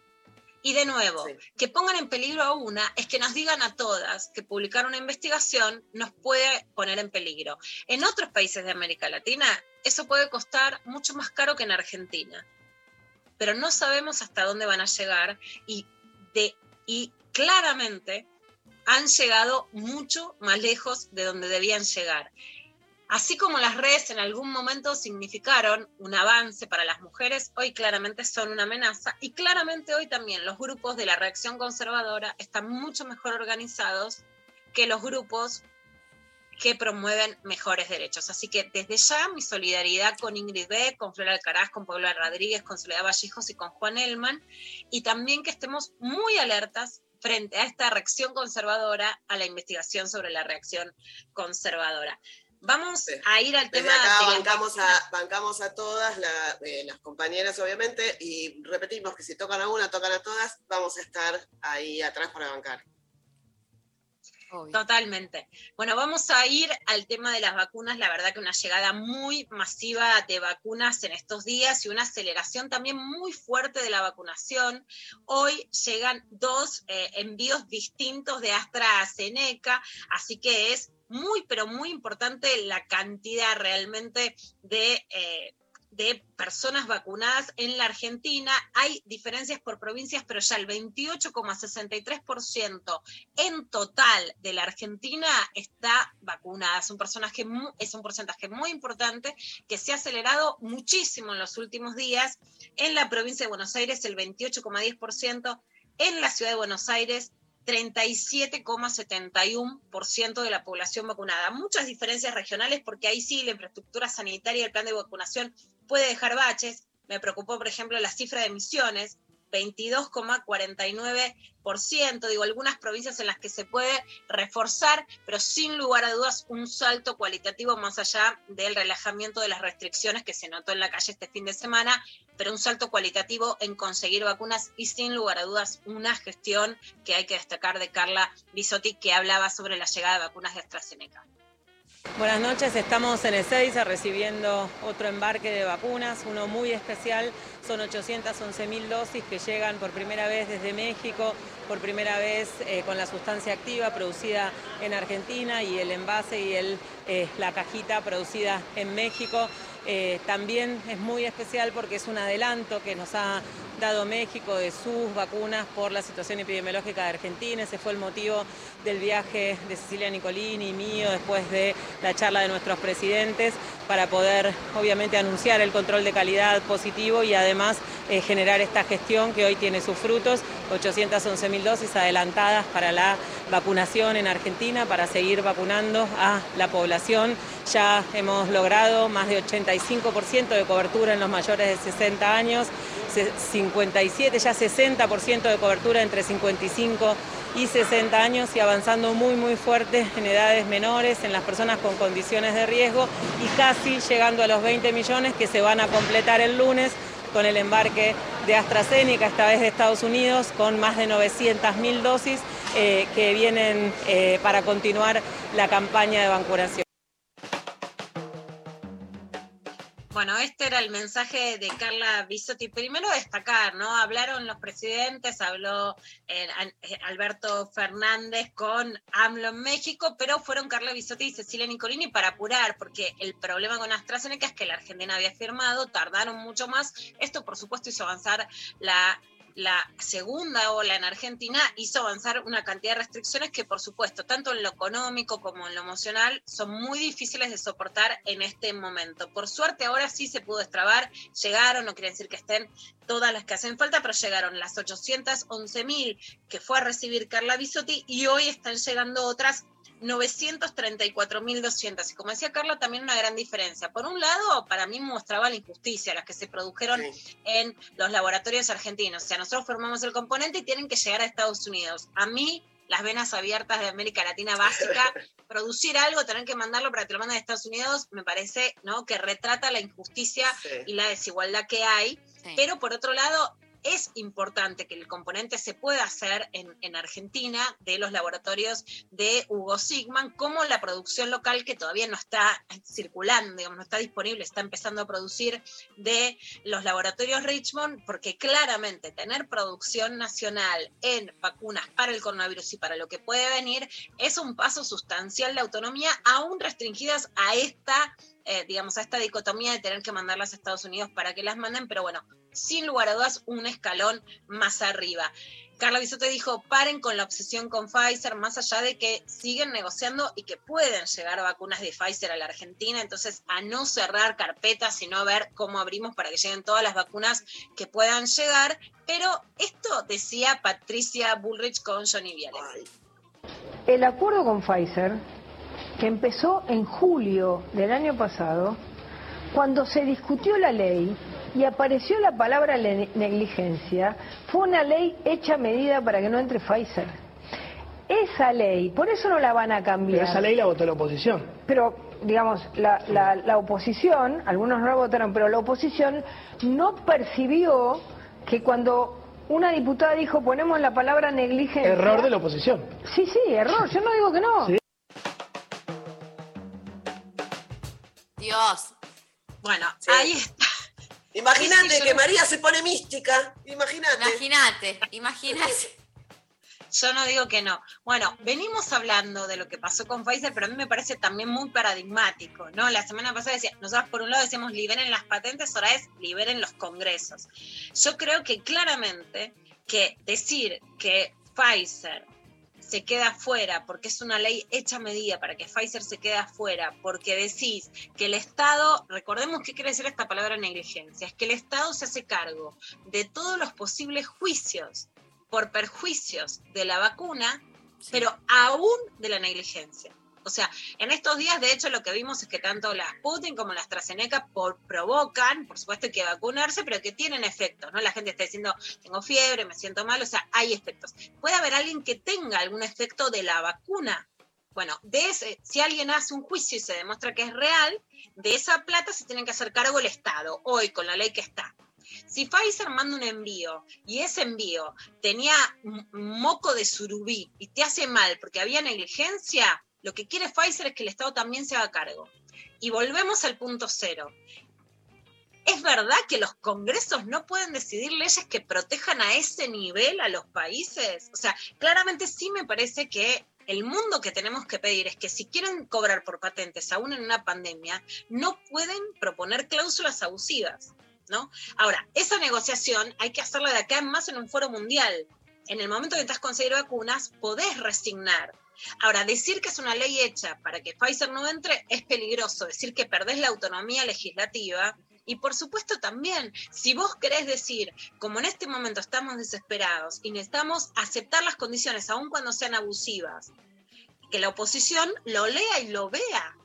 Y de nuevo, que pongan en peligro a una es que nos digan a todas que publicar una investigación nos puede poner en peligro. En otros países de América Latina eso puede costar mucho más caro que en Argentina. Pero no sabemos hasta dónde van a llegar y, claramente han llegado mucho más lejos de donde debían llegar. Así como las redes en algún momento significaron un avance para las mujeres, hoy claramente son una amenaza y claramente hoy también los grupos de la reacción conservadora están mucho mejor organizados que los grupos que promueven mejores derechos. Así que desde ya mi solidaridad con Ingrid Beck, con Flora Alcaraz, con Paula Rodríguez, con Soledad Vallejos y con Juan Elman, y también que estemos muy alertas frente a esta reacción conservadora, a la investigación sobre la reacción conservadora. Vamos a ir al tema acá bancamos, a, bancamos a todas, eh, las compañeras obviamente, y repetimos que si tocan a una, tocan a todas, vamos a estar ahí atrás para bancar. Totalmente. Bueno, vamos a ir al tema de las vacunas. La verdad que una llegada muy masiva de vacunas en estos días y una aceleración también muy fuerte de la vacunación. Hoy llegan dos eh, envíos distintos de AstraZeneca, así que es muy, pero muy importante la cantidad realmente de... Eh, de personas vacunadas en la Argentina. Hay diferencias por provincias, pero ya el 28,63% en total de la Argentina está vacunada. Es un, personaje es un porcentaje muy importante que se ha acelerado muchísimo en los últimos días. En la provincia de Buenos Aires el 28,10%, en la ciudad de Buenos Aires 37,71% de la población vacunada. Muchas diferencias regionales porque ahí sí la infraestructura sanitaria y el plan de vacunación puede dejar baches. Me preocupó, por ejemplo, la cifra de emisiones, 22,49%, digo, algunas provincias en las que se puede reforzar, pero sin lugar a dudas un salto cualitativo más allá del relajamiento de las restricciones que se notó en la calle este fin de semana, pero un salto cualitativo en conseguir vacunas y sin lugar a dudas una gestión que hay que destacar de Carla Bisotti que hablaba sobre la llegada de vacunas de AstraZeneca. Buenas noches, estamos en Ezeiza recibiendo otro embarque de vacunas, uno muy especial, son 811 mil dosis que llegan por primera vez desde México, por primera vez eh, con la sustancia activa producida en Argentina y el envase y el, eh, la cajita producida en México. Eh, también es muy especial porque es un adelanto que nos ha dado México de sus vacunas por la situación epidemiológica de Argentina. Ese fue el motivo del viaje de Cecilia Nicolini y mío después de la charla de nuestros presidentes para poder obviamente anunciar el control de calidad positivo y además eh, generar esta gestión que hoy tiene sus frutos, 811 mil dosis adelantadas para la vacunación en Argentina, para seguir vacunando a la población. Ya hemos logrado más de 85% de cobertura en los mayores de 60 años, 57, ya 60% de cobertura entre 55 y 60 años y avanzando muy muy fuerte en edades menores, en las personas con condiciones de riesgo y casi llegando a los 20 millones que se van a completar el lunes con el embarque de AstraZeneca, esta vez de Estados Unidos, con más de 900.000 dosis eh, que vienen eh, para continuar la campaña de vacunación. Bueno, este era el mensaje de Carla Bisotti. Primero destacar, ¿no? Hablaron los presidentes, habló eh, eh, Alberto Fernández con AMLO en México, pero fueron Carla Bisotti y Cecilia Nicolini para apurar, porque el problema con AstraZeneca es que la Argentina había firmado, tardaron mucho más. Esto, por supuesto, hizo avanzar la la segunda ola en Argentina hizo avanzar una cantidad de restricciones que, por supuesto, tanto en lo económico como en lo emocional, son muy difíciles de soportar en este momento. Por suerte, ahora sí se pudo destrabar, llegaron, no quiere decir que estén todas las que hacen falta, pero llegaron las 811 mil que fue a recibir Carla Bisotti y hoy están llegando otras 934.200. Y como decía Carla, también una gran diferencia. Por un lado, para mí mostraba la injusticia, las que se produjeron en los laboratorios argentinos. O sea, nosotros formamos el componente y tienen que llegar a Estados Unidos. A mí, las venas abiertas de América Latina básica, producir algo, tener que mandarlo para que lo manden a Estados Unidos, me parece ¿no? que retrata la injusticia Sí. y la desigualdad que hay. Sí. Pero por otro lado, es importante que el componente se pueda hacer en, en Argentina de los laboratorios de Hugo Sigman, como la producción local que todavía no está circulando, digamos, no está disponible, está empezando a producir de los laboratorios Richmond, porque claramente tener producción nacional en vacunas para el coronavirus y para lo que puede venir es un paso sustancial de autonomía, aún restringidas a esta eh, digamos, a esta dicotomía de tener que mandarlas a Estados Unidos para que las manden, pero bueno, sin lugar a dudas, un escalón más arriba. Carla Bisotte dijo, paren con la obsesión con Pfizer, más allá de que siguen negociando y que pueden llegar vacunas de Pfizer a la Argentina, entonces a no cerrar carpetas, sino a ver cómo abrimos para que lleguen todas las vacunas que puedan llegar. Pero esto decía Patricia Bullrich con Johnny Viale. Ay, El acuerdo con Pfizer, que empezó en julio del año pasado, cuando se discutió la ley y apareció la palabra negligencia, fue una ley hecha a medida para que no entre Pfizer. Esa ley, por eso no la van a cambiar. Pero esa ley la votó la oposición. Pero, digamos, la, la- la oposición, algunos no la votaron, pero la oposición no percibió que cuando una diputada dijo ponemos la palabra negligencia... Error de la oposición. Sí, sí, error, yo no digo que no. Sí. Dios. Bueno, Sí. ahí está. Imagínate Sí, que no- María se pone mística. Imagínate. Imagínate, imagínate. Yo no digo que no. Bueno, venimos hablando de lo que pasó con Pfizer, pero a mí me parece también muy paradigmático, ¿no? La semana pasada decía, nosotros por un lado decíamos liberen las patentes, ahora es liberen los congresos. Yo creo que claramente que decir que Pfizer se queda fuera porque es una ley hecha a medida para que Pfizer se quede afuera, porque decís que el Estado, recordemos qué quiere decir esta palabra negligencia, es que el Estado se hace cargo de todos los posibles juicios por perjuicios de la vacuna, pero aún de la negligencia. O sea, en estos días, de hecho, lo que vimos es que tanto la Putin como la AstraZeneca por, provocan, por supuesto, que vacunarse, pero que tienen efectos, ¿no? La gente está diciendo, tengo fiebre, me siento mal, o sea, hay efectos. Puede haber alguien que tenga algún efecto de la vacuna. Bueno, de ese, si alguien hace un juicio y se demuestra que es real, de esa plata se tiene que hacer cargo el Estado, hoy con la ley que está. Si Pfizer manda un envío y ese envío tenía moco de surubí y te hace mal porque había negligencia, lo que quiere Pfizer es que el Estado también se haga cargo. Y volvemos al punto cero. ¿Es verdad que los congresos no pueden decidir leyes que protejan a ese nivel a los países? O sea, claramente sí me parece que el mundo que tenemos que pedir es que si quieren cobrar por patentes aún en una pandemia, no pueden proponer cláusulas abusivas. ¿no? Ahora, esa negociación hay que hacerla de acá en más en un foro mundial. En el momento que estás conseguir vacunas, podés resignar. Ahora, decir que es una ley hecha para que Pfizer no entre es peligroso. Decir que perdés la autonomía legislativa. Y por supuesto también, si vos querés decir, como en este momento estamos desesperados y necesitamos aceptar las condiciones, aun cuando sean abusivas, que la oposición lo lea y lo vea.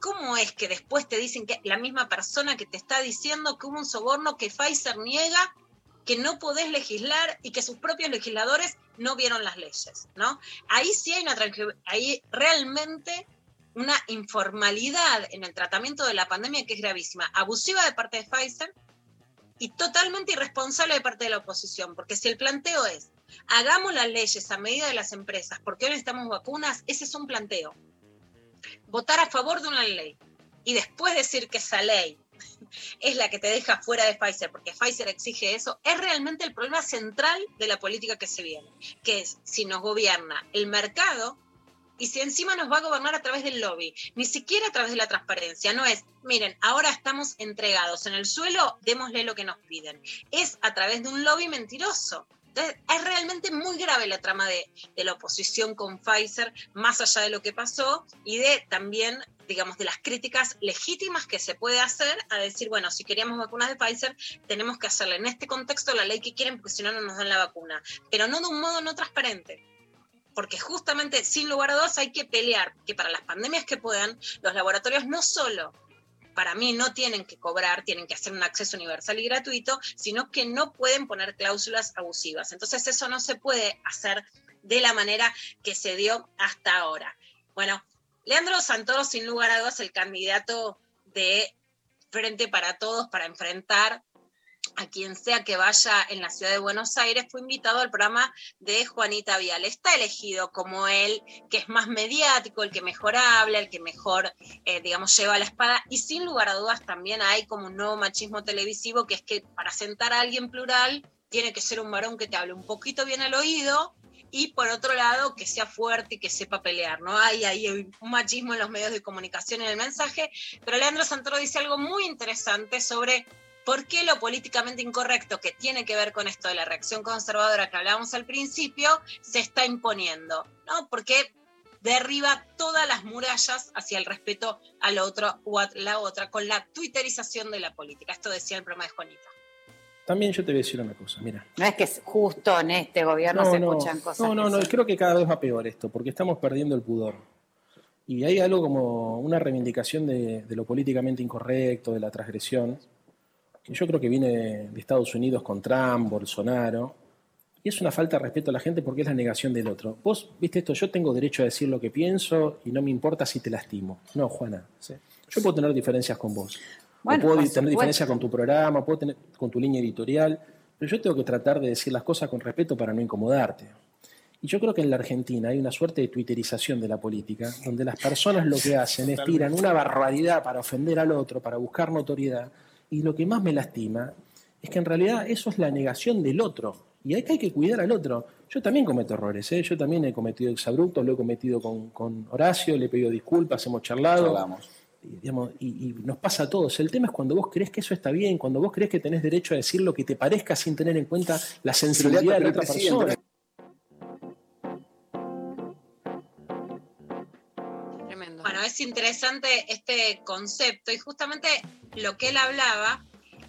¿Cómo es que después te dicen que la misma persona que te está diciendo que hubo un soborno que Pfizer niega, que no podés legislar y que sus propios legisladores no vieron las leyes, ¿no? Ahí sí hay una ahí realmente una informalidad en el tratamiento de la pandemia que es gravísima, abusiva de parte de Pfizer y totalmente irresponsable de parte de la oposición, porque si el planteo es hagamos las leyes a medida de las empresas, porque hoy necesitamos vacunas, ese es un planteo votar a favor de una ley y después decir que esa ley es la que te deja fuera de Pfizer, porque Pfizer exige eso, es realmente el problema central de la política que se viene, que es si nos gobierna el mercado y si encima nos va a gobernar a través del lobby, ni siquiera a través de la transparencia, no es, miren, ahora estamos entregados en el suelo, démosle lo que nos piden, es a través de un lobby mentiroso. Entonces, es realmente muy grave la trama de, de la oposición con Pfizer, más allá de lo que pasó, y de también digamos, de las críticas legítimas que se puede hacer a decir, bueno, si queríamos vacunas de Pfizer, tenemos que hacerle en este contexto la ley que quieren, porque si no, no nos dan la vacuna. Pero no de un modo no transparente. Porque justamente, sin lugar a dudas, hay que pelear que para las pandemias que puedan, los laboratorios no solo para mí no tienen que cobrar, tienen que hacer un acceso universal y gratuito, sino que no pueden poner cláusulas abusivas. Entonces eso no se puede hacer de la manera que se dio hasta ahora. Bueno, Leandro Santoro, sin lugar a dudas, el candidato de Frente para Todos para enfrentar a quien sea que vaya en la ciudad de Buenos Aires, fue invitado al programa de Juanita Vial. Está elegido como él, que es más mediático, el que mejor habla, el que mejor, eh, digamos, lleva la espada. Y sin lugar a dudas también hay como un nuevo machismo televisivo, que es que para sentar a alguien plural, tiene que ser un varón que te hable un poquito bien al oído, y por otro lado que sea fuerte y que sepa pelear, ¿no? Hay ahí un machismo en los medios de comunicación en el mensaje, pero Leandro Santoro dice algo muy interesante sobre por qué lo políticamente incorrecto que tiene que ver con esto de la reacción conservadora que hablábamos al principio se está imponiendo, ¿no? Porque derriba todas las murallas hacia el respeto al otro o a la otra con la twitterización de la política. Esto decía el programa de Juanita. También yo te voy a decir una cosa, mira. No es que es justo en este gobierno se escuchan cosas. No, no, no, son- creo que cada vez va peor esto, porque estamos perdiendo el pudor. Y hay algo como una reivindicación de, de lo políticamente incorrecto, de la transgresión, que yo creo que viene de, de Estados Unidos con Trump, Bolsonaro, y es una falta de respeto a la gente porque es la negación del otro. Vos, viste esto, yo tengo derecho a decir lo que pienso y no me importa si te lastimo. No, Juana, ¿sí? yo puedo tener diferencias con vos. O Bueno, puedo tener supuesto. diferencias con tu programa, puedo tener con tu línea editorial, pero yo tengo que tratar de decir las cosas con respeto para no incomodarte. Y yo creo que en la Argentina hay una suerte de twitterización de la política, donde las personas lo que hacen es tiran una barbaridad para ofender al otro, para buscar notoriedad, y lo que más me lastima es que en realidad eso es la negación del otro, y hay que, hay que cuidar al otro. Yo también cometo errores, ¿eh? yo también he cometido exabruptos, lo he cometido con, con Horacio, le he pedido disculpas, hemos charlado. Charlamos. Y, digamos, y- y nos pasa a todos. El tema es cuando vos crees que eso está bien, cuando vos crees que tenés derecho a decir lo que te parezca sin tener en cuenta la sensibilidad de la otra persona. Tremendo. Bueno, es interesante este concepto y justamente lo que él hablaba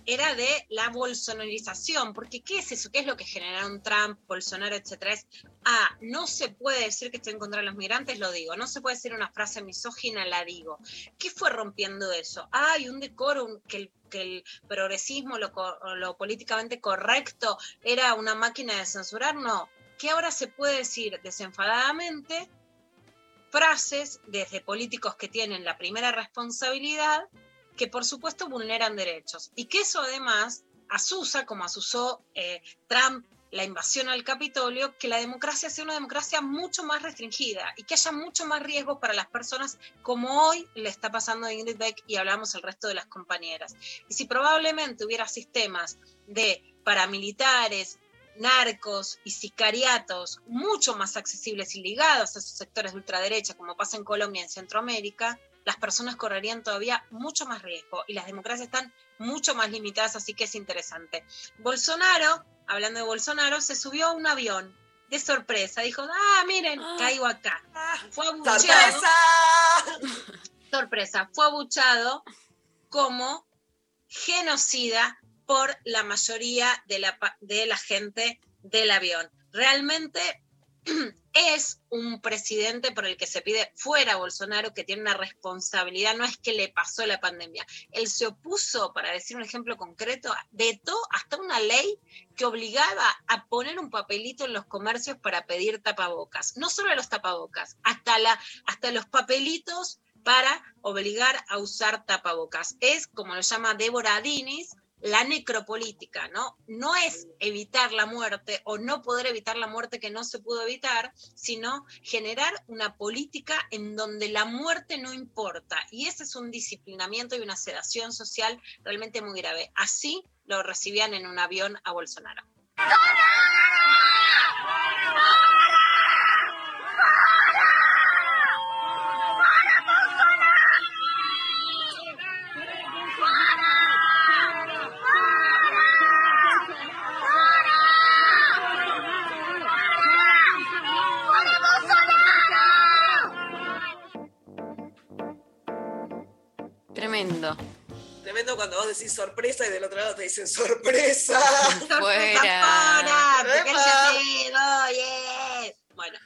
era de la bolsonarización, porque ¿qué es eso? ¿Qué es lo que generaron Trump, Bolsonaro, etcétera? Es, ah, no se puede decir que estoy en contra de los migrantes, lo digo, no se puede decir una frase misógina, la digo. ¿Qué fue rompiendo eso? Ah, hay un decoro, que el, progresismo, lo políticamente correcto, era una máquina de censurar, no. Que ahora se puede decir desenfadadamente frases desde políticos que tienen la primera responsabilidad, que por supuesto vulneran derechos. Y que eso además asusa, como asusó eh, Trump la invasión al Capitolio, que la democracia sea una democracia mucho más restringida y que haya mucho más riesgos para las personas, como hoy le está pasando a Ingrid Beck y hablamos el resto de las compañeras. Y si probablemente hubiera sistemas de paramilitares, narcos y sicariatos mucho más accesibles y ligados a esos sectores de ultraderecha, como pasa en Colombia y en Centroamérica, las personas correrían todavía mucho más riesgo y las democracias están mucho más limitadas, así que es interesante. Bolsonaro, hablando de Bolsonaro, se subió a un avión de sorpresa, dijo, ah, miren, caigo acá. Fue abucheado. ¡Sorpresa! sorpresa, fue abuchado como genocida por la mayoría de la, de la gente del avión. Realmente es un presidente por el que se pide fuera Bolsonaro, que tiene una responsabilidad, no es que le pasó la pandemia. Él se opuso, para decir un ejemplo concreto, vetó hasta una ley que obligaba a poner un papelito en los comercios para pedir tapabocas. No solo los tapabocas, hasta, la, hasta los papelitos para obligar a usar tapabocas. Es, como lo llama Débora Dinis, la necropolítica, ¿no? No es evitar la muerte o no poder evitar la muerte que no se pudo evitar, sino generar una política en donde la muerte no importa. Y ese es un disciplinamiento y una sedación social realmente muy grave. Así lo recibían en un avión a Bolsonaro. Tremendo. Tremendo cuando vos decís sorpresa y del otro lado te dicen sorpresa. Fuera. Yeah. Bueno,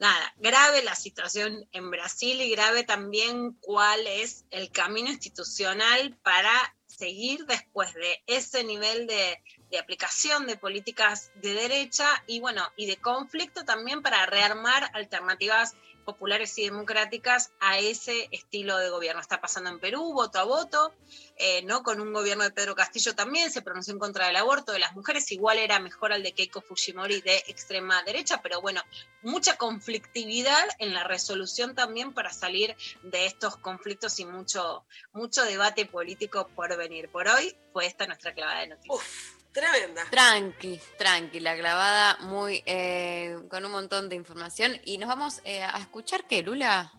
nada, grave la situación en Brasil y grave también cuál es el camino institucional para seguir después de ese nivel de, de aplicación de políticas de derecha y bueno, y de conflicto también para rearmar alternativas populares y democráticas a ese estilo de gobierno. Está pasando en Perú, voto a voto, eh, ¿no? Con un gobierno de Pedro Castillo también se pronunció en contra del aborto de las mujeres, igual era mejor al de Keiko Fujimori de extrema derecha, pero bueno, mucha conflictividad en la resolución también para salir de estos conflictos y mucho, mucho debate político por venir. Por hoy fue esta nuestra clavada de noticias. Tremenda. Tranqui, tranqui, la clavada muy eh, con un montón de información. Y nos vamos eh, a escuchar qué, Lula.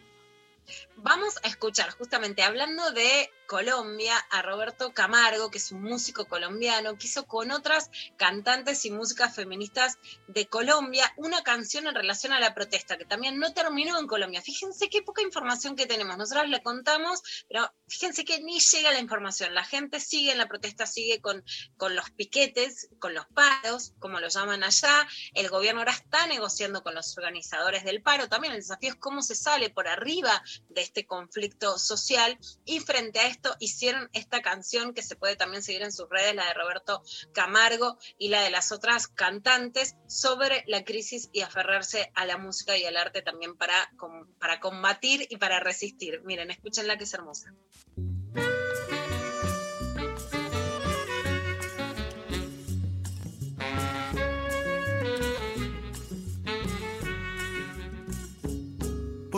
Vamos a escuchar, justamente hablando de Colombia, a Roberto Camargo, que es un músico colombiano, que hizo con otras cantantes y músicas feministas de Colombia una canción en relación a la protesta, que también no terminó en Colombia. Fíjense qué poca información que tenemos. Nosotros le contamos, pero fíjense que ni llega la información. La gente sigue en la protesta, sigue con, con los piquetes, con los paros, como lo llaman allá. El gobierno ahora está negociando con los organizadores del paro. También el desafío es cómo se sale por arriba de este conflicto social y frente a esto hicieron esta canción que se puede también seguir en sus redes, la de Roberto Camargo y la de las otras cantantes sobre la crisis y aferrarse a la música y al arte también para, para combatir y para resistir. Miren, escúchenla que es hermosa.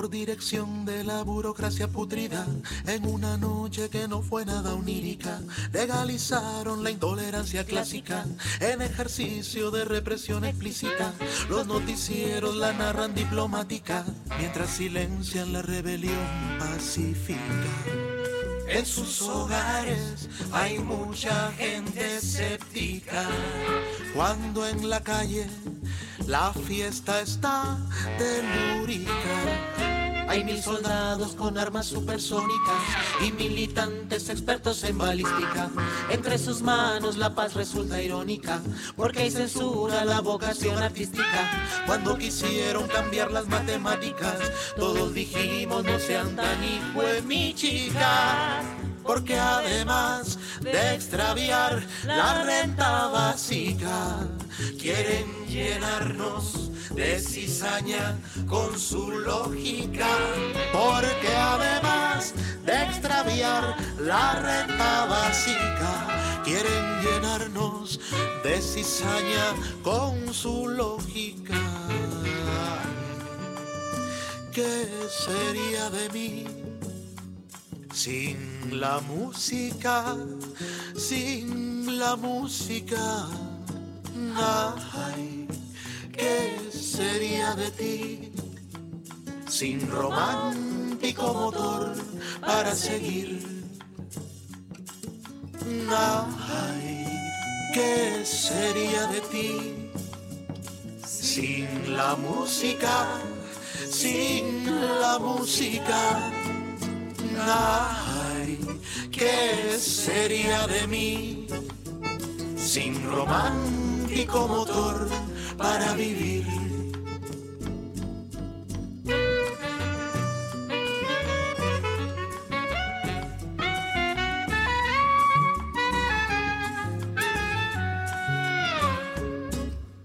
Por dirección de la burocracia putrida, en una noche que no fue nada onírica, legalizaron la intolerancia clásica en ejercicio de represión explícita. Los noticieros la narran diplomática, mientras silencian la rebelión pacífica. En sus hogares hay mucha gente escéptica, cuando en la calle la fiesta está telúrica. Hay mil soldados con armas supersónicas y militantes expertos en balística. Entre sus manos la paz resulta irónica, porque hay censura la vocación artística. Cuando quisieron cambiar las matemáticas, todos dijimos no sean tan hijo de mi chica porque además de extraviar la renta básica, quieren llenarnos de cizaña con su lógica, porque además de extraviar la renta básica, quieren llenarnos de cizaña con su lógica. ¿Qué sería de mí? Sin la música, sin la música, ay, ¿qué sería de ti? Sin romántico motor para seguir, ay, ¿qué sería de ti? Sin la música, sin la música. Ay, ¿qué sería de mí sin romántico motor para vivir?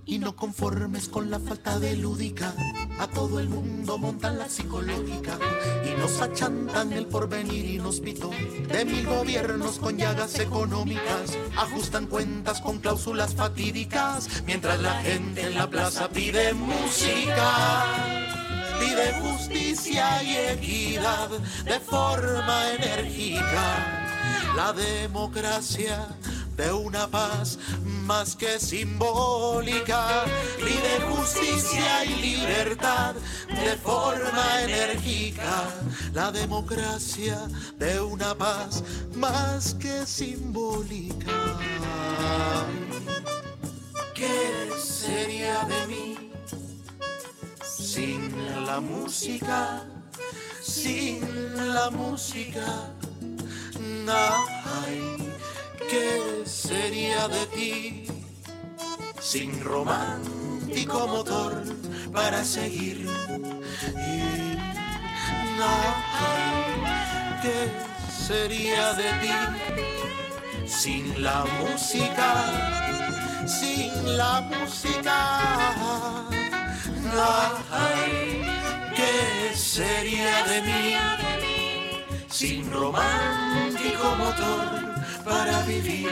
Y no conformes con la falta de lúdica, a todo el mundo montan la psicológica y nos achantan el porvenir inhóspito de mil gobiernos con llagas económicas. Ajustan cuentas con cláusulas fatídicas mientras la gente en la plaza pide música. Pide justicia y equidad de forma enérgica. La democracia de una paz más que simbólica, pide justicia y libertad de forma enérgica, la democracia de una paz más que simbólica. ¿Qué sería de mí sin la música? Sin la música, Ay, ¿qué sería de ti sin romántico motor para seguir? Y ay, ¿qué sería de ti sin la música? Sin la música. Ay, ¿qué sería de mí sin romántico motor para vivir?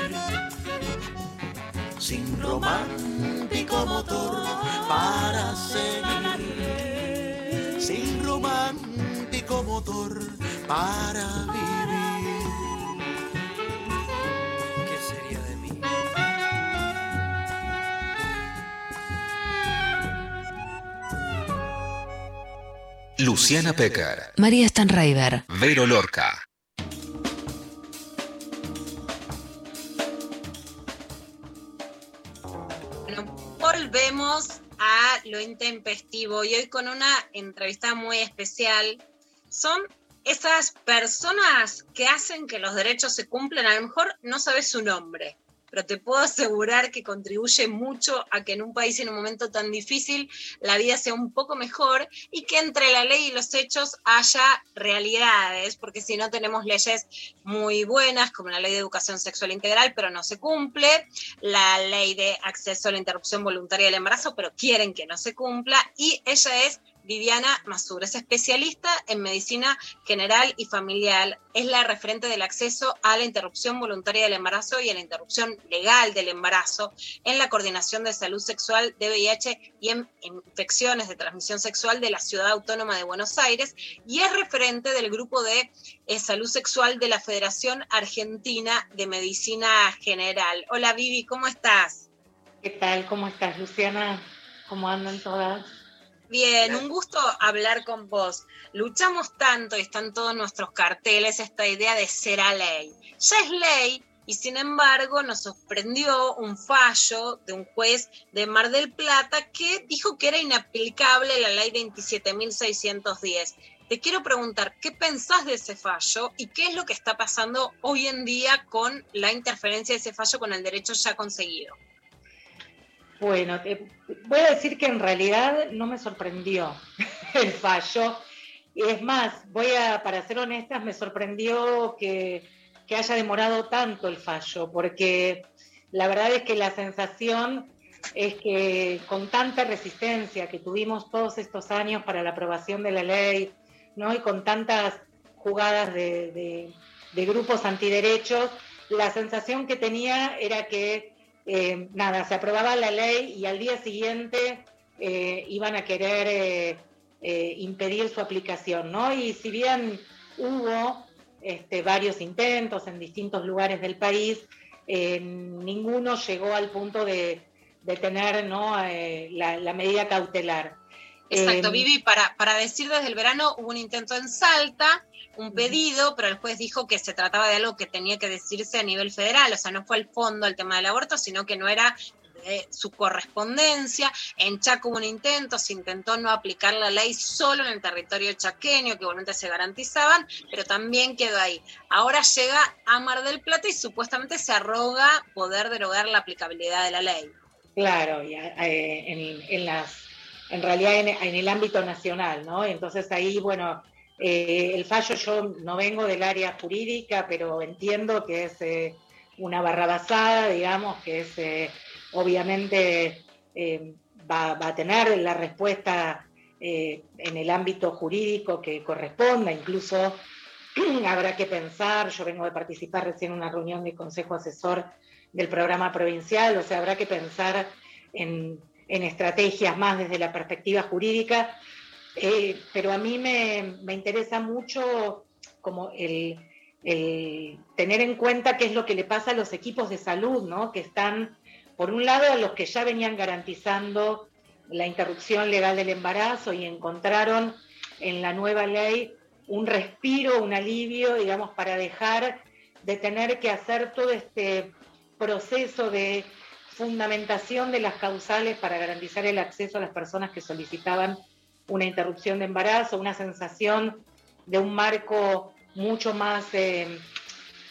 Sin romántico motor para seguir. Sin romántico motor para vivir. ¿Qué sería de mí? Luciana Pecker, María Stanraiver. Vero Lorca. Volvemos a lo intempestivo y hoy con una entrevista muy especial. Son esas personas que hacen que los derechos se cumplan. A lo mejor no sabes su nombre, pero te puedo asegurar que contribuye mucho a que en un país en un momento tan difícil la vida sea un poco mejor y que entre la ley y los hechos haya realidades, porque si no tenemos leyes muy buenas, como la ley de educación sexual integral, pero no se cumple, la ley de acceso a la interrupción voluntaria del embarazo, pero quieren que no se cumpla, y ella es Viviana Masur, es especialista en medicina general y familiar, es la referente del acceso a la interrupción voluntaria del embarazo y a la interrupción legal del embarazo en la coordinación de salud sexual de VIH y en infecciones de transmisión sexual de la Ciudad Autónoma de Buenos Aires y es referente del grupo de eh, salud sexual de la Federación Argentina de Medicina General. Hola Vivi, ¿cómo estás? ¿Qué tal? ¿Cómo estás, Luciana? ¿Cómo andan todas? Bien, un gusto hablar con vos. Luchamos tanto y están todos nuestros carteles esta idea de ser a ley. Ya es ley y sin embargo nos sorprendió un fallo de un juez de Mar del Plata que dijo que era inaplicable la ley 27.610. Te quiero preguntar, ¿qué pensás de ese fallo y qué es lo que está pasando hoy en día con la interferencia de ese fallo con el derecho ya conseguido? Bueno, te voy a decir que en realidad no me sorprendió el fallo. Es más, voy a, para ser honestas, me sorprendió que, que haya demorado tanto el fallo, porque la verdad es que la sensación es que con tanta resistencia que tuvimos todos estos años para la aprobación de la ley, ¿no? y con tantas jugadas de- de grupos antiderechos, la sensación que tenía era que eh, nada, se aprobaba la ley y al día siguiente eh, iban a querer eh, impedir su aplicación, ¿no? Y si bien hubo este, varios intentos en distintos lugares del país, ninguno llegó al punto de, de tener ¿no? la medida cautelar. Exacto, Eh, Vivi, para, para decir desde el verano hubo un intento en Salta, un pedido, pero el juez dijo que se trataba de algo que tenía que decirse a nivel federal, o sea, no fue el fondo el tema del aborto, sino que no era su correspondencia. En Chaco hubo un intento, se intentó no aplicar la ley solo en el territorio chaqueño, que igualmente se garantizaban, pero también quedó ahí. Ahora llega a Mar del Plata y supuestamente se arroga poder derogar la aplicabilidad de la ley. Claro, y, eh, en, en las, en realidad en, el ámbito nacional, ¿no? Entonces ahí, bueno, eh, el fallo yo no vengo del área jurídica, pero entiendo que es eh, una barrabasada, digamos, que es eh, obviamente eh, va, va a tener la respuesta en el ámbito jurídico que corresponda, incluso habrá que pensar, yo vengo de participar recién en una reunión de consejo asesor del programa provincial, o sea, habrá que pensar en, en estrategias más desde la perspectiva jurídica, eh, pero a mí me, me interesa mucho como el, el tener en cuenta qué es lo que le pasa a los equipos de salud, ¿no? Que están, por un lado, a los que ya venían garantizando la interrupción legal del embarazo y encontraron en la nueva ley un respiro, un alivio, digamos, para dejar de tener que hacer todo este proceso de fundamentación de las causales para garantizar el acceso a las personas que solicitaban una interrupción de embarazo, una sensación de un marco mucho más, eh,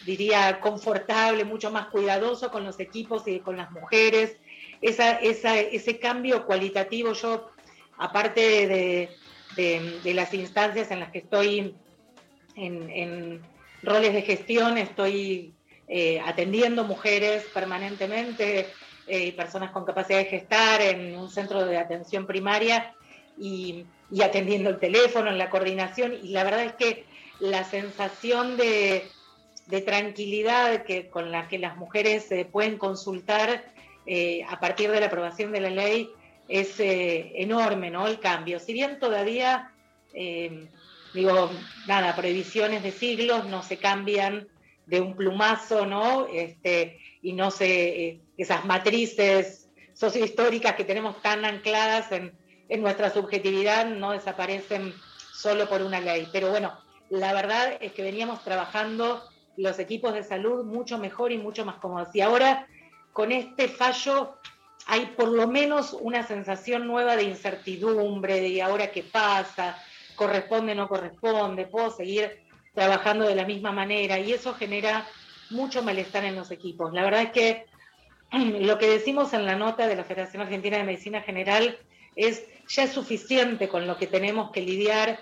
diría, confortable, mucho más cuidadoso con los equipos y con las mujeres. Esa, ese cambio cualitativo, yo, aparte de, las instancias en las que estoy en, en roles de gestión, estoy eh, atendiendo mujeres permanentemente, eh, personas con capacidad de gestar en un centro de atención primaria y, atendiendo el teléfono, en la coordinación. Y la verdad es que la sensación de, tranquilidad que, con la que las mujeres eh, pueden consultar eh, a partir de la aprobación de la ley es eh, enorme, ¿no? El cambio. Si bien todavía, digo, nada, prohibiciones de siglos no se cambian de un plumazo, ¿no? Este, y no se, eh, esas matrices sociohistóricas que tenemos tan ancladas en, en nuestra subjetividad no desaparecen solo por una ley. Pero bueno, la verdad es que veníamos trabajando los equipos de salud mucho mejor y mucho más cómodos. Y ahora, con este fallo, hay por lo menos una sensación nueva de incertidumbre, de ahora qué pasa, corresponde, no corresponde, puedo seguir trabajando de la misma manera y eso genera mucho malestar en los equipos. La verdad es que lo que decimos en la nota de la Federación Argentina de Medicina General es ya es suficiente con lo que tenemos que lidiar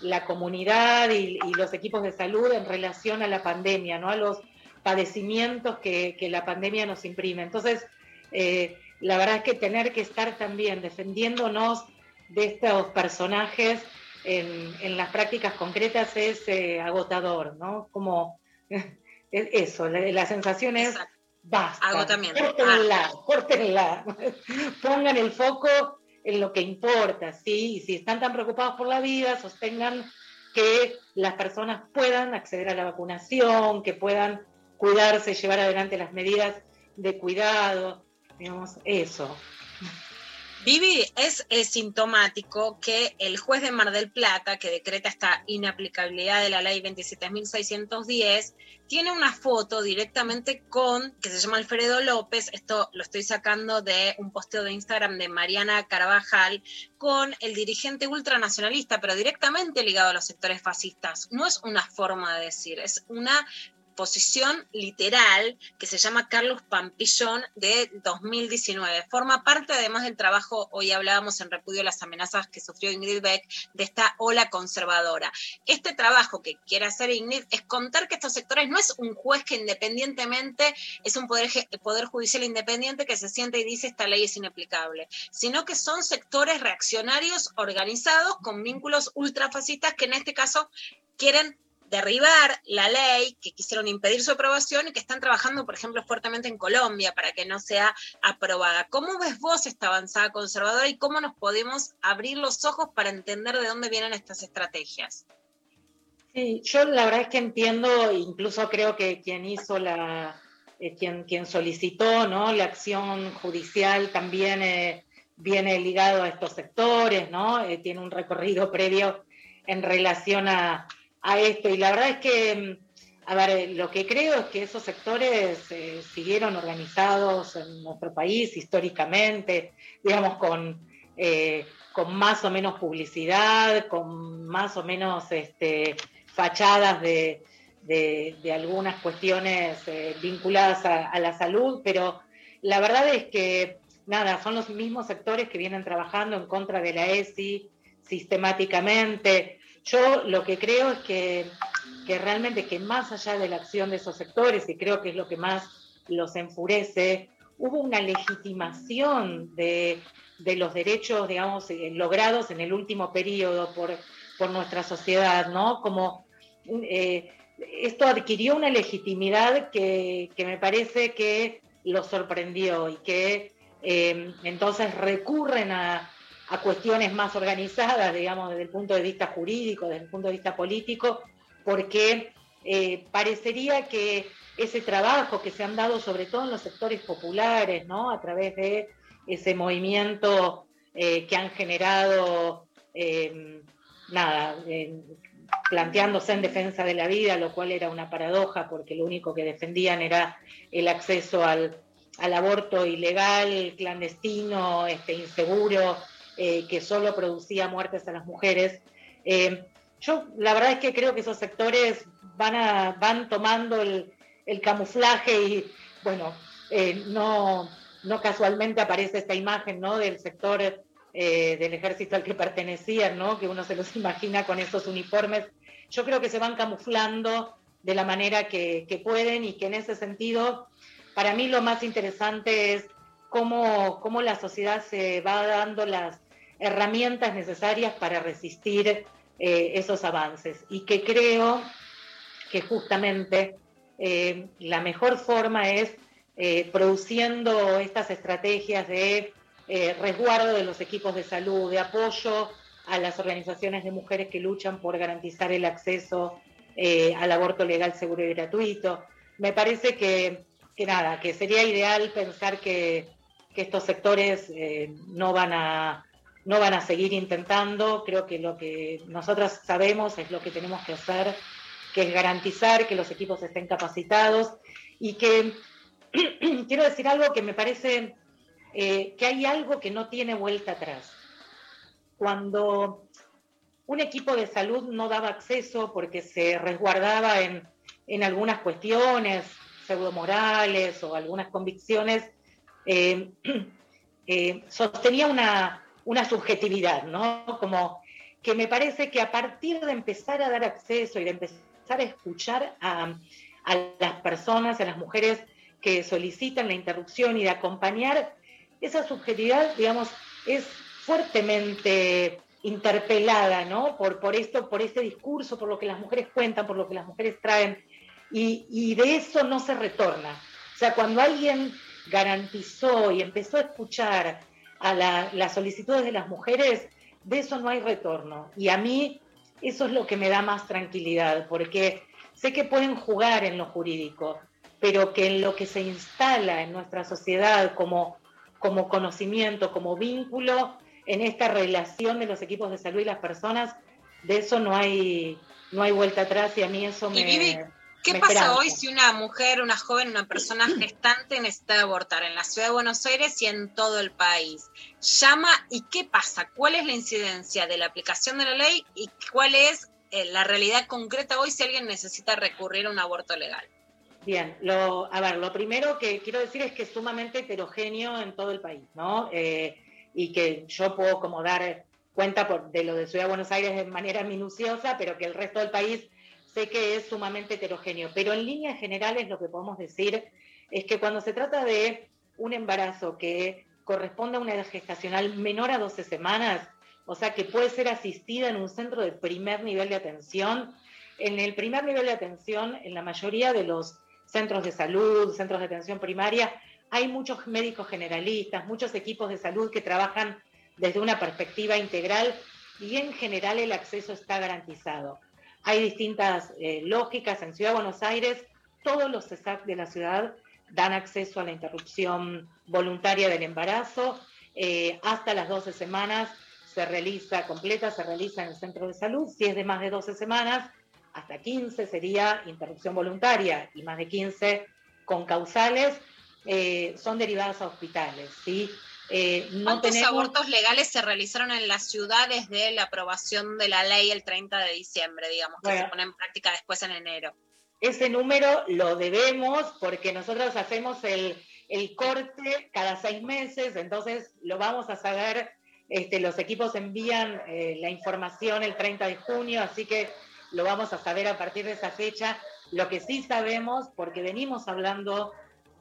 la comunidad y, los equipos de salud en relación a la pandemia, ¿no? a los padecimientos que, la pandemia nos imprime. Entonces, eh, la verdad es que tener que estar también defendiéndonos de estos personajes en, las prácticas concretas es eh, agotador, ¿no? Como eso, la, la sensación es basta, Agotamiento. córtenla, córtenla, pongan el foco en lo que importa, ¿sí? Y si están tan preocupados por la vida, sostengan que las personas puedan acceder a la vacunación, que puedan cuidarse, llevar adelante las medidas de cuidado, digamos, eso. Vivi, es, es sintomático que el juez de Mar del Plata, que decreta esta inaplicabilidad de la ley 27.610, tiene una foto directamente con, que se llama Alfredo López, esto lo estoy sacando de un posteo de Instagram de Mariana Carvajal, con el dirigente ultranacionalista, pero directamente ligado a los sectores fascistas. No es una forma de decir, es una posición literal que se llama Carlos Pampillón de 2019. Forma parte además del trabajo, hoy hablábamos en repudio a las amenazas que sufrió Ingrid Beck, de esta ola conservadora. Este trabajo que quiere hacer Ingrid es contar que estos sectores no es un juez que independientemente es un poder, poder judicial independiente que se siente y dice esta ley es inaplicable, sino que son sectores reaccionarios organizados con vínculos ultrafascistas que en este caso quieren derribar la ley, que quisieron impedir su aprobación y que están trabajando, por ejemplo, fuertemente en Colombia para que no sea aprobada. ¿Cómo ves vos esta avanzada conservadora y cómo nos podemos abrir los ojos para entender de dónde vienen estas estrategias? Sí, yo la verdad es que entiendo, incluso creo que quien hizo la, eh, quien, quien solicitó ¿no? la acción judicial también eh, viene ligado a estos sectores, ¿no? Eh, tiene un recorrido previo en relación a, a esto. Y la verdad es que, a ver, lo que creo es que esos sectores eh, siguieron organizados en nuestro país históricamente, digamos, con, eh, con más o menos publicidad, con más o menos este, fachadas de, de, algunas cuestiones eh, vinculadas a, a la salud, pero la verdad es que, nada, son los mismos sectores que vienen trabajando en contra de la ESI sistemáticamente. Yo lo que creo es que, que realmente que más allá de la acción de esos sectores, y creo que es lo que más los enfurece, hubo una legitimación de, de los derechos, digamos, eh, logrados en el último periodo por, por nuestra sociedad, ¿no? Como eh, esto adquirió una legitimidad que, que, me parece que los sorprendió y que eh, entonces recurren a, a cuestiones más organizadas, digamos, desde el punto de vista jurídico, desde el punto de vista político, porque eh, parecería que ese trabajo que se han dado sobre todo en los sectores populares, ¿no? A través de ese movimiento eh, que han generado, eh, nada, planteándose en defensa de la vida, lo cual era una paradoja porque lo único que defendían era el acceso al, al aborto ilegal, clandestino, este, inseguro, eh, que solo producía muertes a las mujeres. Eh, yo la verdad es que creo que esos sectores van, van tomando el, el camuflaje y, bueno, eh, no, no casualmente aparece esta imagen ¿no? del sector del ejército al que pertenecían, ¿no? que uno se los imagina con esos uniformes. Yo creo que se van camuflando de la manera que, que pueden y que en ese sentido, para mí lo más interesante es cómo, cómo la sociedad se va dando las herramientas necesarias para resistir eh, esos avances y que creo que justamente eh, la mejor forma es eh, produciendo estas estrategias de resguardo de los equipos de salud, de apoyo a las organizaciones de mujeres que luchan por garantizar el acceso al aborto legal, seguro y gratuito. Me parece que, que nada, que sería ideal pensar que, que estos sectores no van a no van a seguir intentando. Creo que lo que nosotros sabemos es lo que tenemos que hacer, que es garantizar que los equipos estén capacitados y que quiero decir algo que me parece eh, que hay algo que no tiene vuelta atrás. Cuando un equipo de salud no daba acceso porque se resguardaba en, en algunas cuestiones pseudomorales o algunas convicciones, eh, eh, sostenía una, una subjetividad, ¿no? Como que me parece que a partir de empezar a dar acceso y de empezar a escuchar a, las personas, a las mujeres que solicitan la interrupción y de acompañar, esa subjetividad, digamos, es fuertemente interpelada, ¿no? Por, por esto, por este discurso, por lo que las mujeres cuentan, por lo que las mujeres traen, y, y de eso no se retorna. O sea, cuando alguien garantizó y empezó a escuchar a las solicitudes de las mujeres, de eso no hay retorno. Y a mí eso es lo que me da más tranquilidad, porque sé que pueden jugar en lo jurídico, pero que en lo que se instala en nuestra sociedad como, como conocimiento, como vínculo, en esta relación de los equipos de salud y las personas, de eso no hay, no hay vuelta atrás y a mí eso me... ¿Qué pasa hoy si una mujer, una joven, una persona gestante necesita abortar en la ciudad de Buenos Aires y en todo el país? Llama y ¿qué pasa? ¿Cuál es la incidencia de la aplicación de la ley y cuál es eh, la realidad concreta hoy si alguien necesita recurrir a un aborto legal? Bien, lo, a ver, lo primero que quiero decir es que es sumamente heterogéneo en todo el país, ¿no? Eh, y que yo puedo como dar cuenta por, de lo de Ciudad de Buenos Aires de manera minuciosa, pero que el resto del país sé que es sumamente heterogéneo, pero en líneas generales lo que podemos decir es que cuando se trata de un embarazo que corresponde a una edad gestacional menor a 12 semanas, o sea que puede ser asistida en un centro de primer nivel de atención, en el primer nivel de atención, en la mayoría de los centros de salud, centros de atención primaria, hay muchos médicos generalistas, muchos equipos de salud que trabajan desde una perspectiva integral y en general el acceso está garantizado. Hay distintas eh, lógicas. En Ciudad de Buenos Aires, todos los CESAC de la ciudad dan acceso a la interrupción voluntaria del embarazo. Eh, hasta las 12 semanas se realiza completa, se realiza en el centro de salud. Si es de más de 12 semanas, hasta 15 sería interrupción voluntaria y más de 15 con causales, eh, son derivadas a hospitales. ¿sí? Eh, ¿Cuántos abortos legales se realizaron en la ciudad desde la aprobación de la ley el 30 de diciembre, digamos, que se pone en práctica después en enero? Ese número lo debemos porque nosotros hacemos el, corte cada seis meses, entonces lo vamos a saber, este, los equipos envían eh, la información el 30 de junio, así que lo vamos a saber a partir de esa fecha. Lo que sí sabemos, porque venimos hablando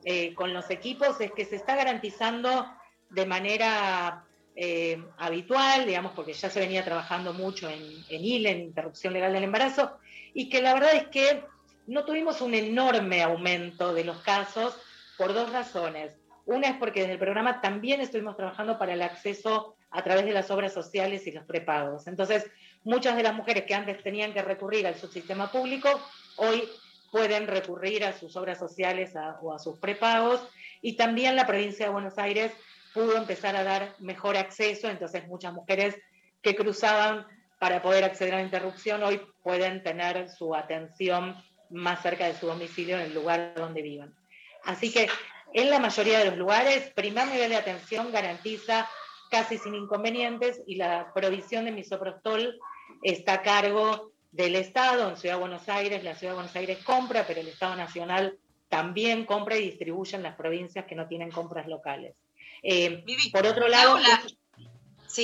eh, con los equipos, es que se está garantizando de manera eh, habitual, digamos, porque ya se venía trabajando mucho en, en ILE, en interrupción legal del embarazo, y que la verdad es que no tuvimos un enorme aumento de los casos por dos razones. Una es porque desde el programa también estuvimos trabajando para el acceso a través de las obras sociales y los prepagos. Entonces, muchas de las mujeres que antes tenían que recurrir al subsistema público, hoy pueden recurrir a sus obras sociales o a sus prepagos. Y también la provincia de Buenos Aires pudo empezar a dar mejor acceso, entonces muchas mujeres que cruzaban para poder acceder a la interrupción hoy pueden tener su atención más cerca de su domicilio en el lugar donde vivan. Así que en la mayoría de los lugares, primer nivel de atención garantiza casi sin inconvenientes y la provisión de misoprostol está a cargo del Estado. En Ciudad de Buenos Aires, la Ciudad de Buenos Aires compra, pero el Estado Nacional también compra y distribuye en las provincias que no tienen compras locales. Eh, por otro lado,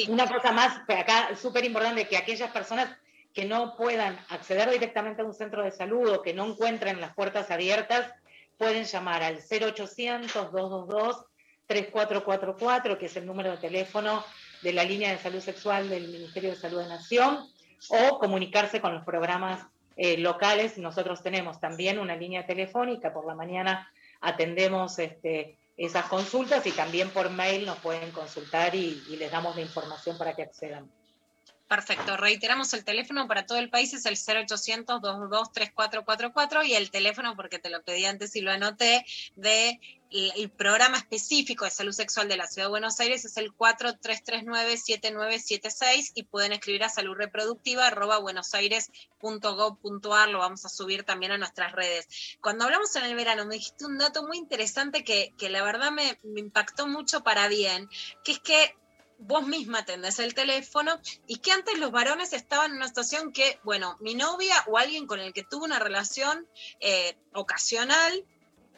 una cosa más, acá es súper importante que aquellas personas que no puedan acceder directamente a un centro de salud o que no encuentren las puertas abiertas, pueden llamar al 0800-222-3444, que es el número de teléfono de la línea de salud sexual del Ministerio de Salud de Nación, o comunicarse con los programas eh, locales. Nosotros tenemos también una línea telefónica, por la mañana atendemos este, esas consultas y también por mail nos pueden consultar y, y les damos la información para que accedan. Perfecto. Reiteramos el teléfono para todo el país, es el 0800-223444 y el teléfono, porque te lo pedí antes y lo anoté, de el programa específico de salud sexual de la Ciudad de Buenos Aires es el 4339-7976 y pueden escribir a salud reproductiva lo vamos a subir también a nuestras redes. Cuando hablamos en el verano me dijiste un dato muy interesante que, que la verdad me, me impactó mucho para bien, que es que vos misma atendés el teléfono y que antes los varones estaban en una situación que, bueno, mi novia o alguien con el que tuvo una relación eh, ocasional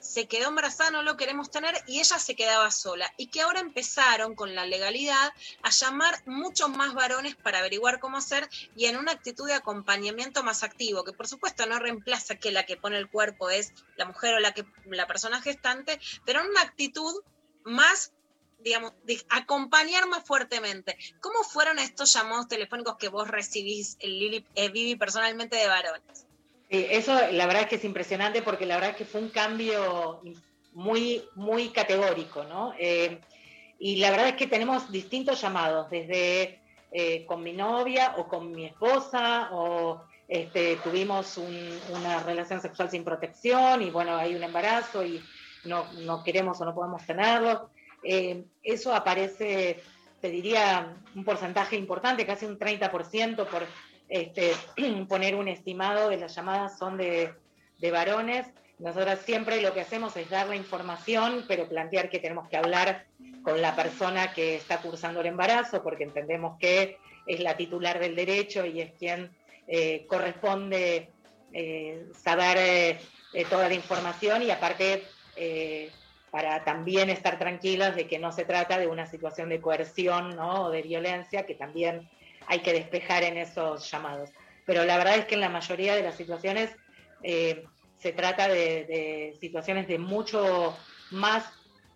se quedó embarazada, no lo queremos tener, y ella se quedaba sola. Y que ahora empezaron con la legalidad a llamar muchos más varones para averiguar cómo hacer y en una actitud de acompañamiento más activo, que por supuesto no reemplaza que la que pone el cuerpo es la mujer o la, que, la persona gestante, pero en una actitud más digamos, acompañar más fuertemente. ¿Cómo fueron estos llamados telefónicos que vos recibís, Lili, eh, Vivi, personalmente de varones? Sí, eso la verdad es que es impresionante porque la verdad es que fue un cambio muy, muy categórico, ¿no? Eh, y la verdad es que tenemos distintos llamados, desde eh, con mi novia o con mi esposa, o este, tuvimos una relación sexual sin protección y bueno, hay un embarazo y no, no queremos o no podemos tenerlo. Eh, eso aparece, te diría, un porcentaje importante, casi un 30% por este, poner un estimado de las llamadas son de, varones. Nosotros siempre lo que hacemos es dar la información, pero plantear que tenemos que hablar con la persona que está cursando el embarazo, porque entendemos que es la titular del derecho y es quien eh, corresponde eh, saber toda la información y aparte para también estar tranquilas de que no se trata de una situación de coerción ¿no? o de violencia, que también hay que despejar en esos llamados. Pero la verdad es que en la mayoría de las situaciones eh, se trata de, situaciones de mucho más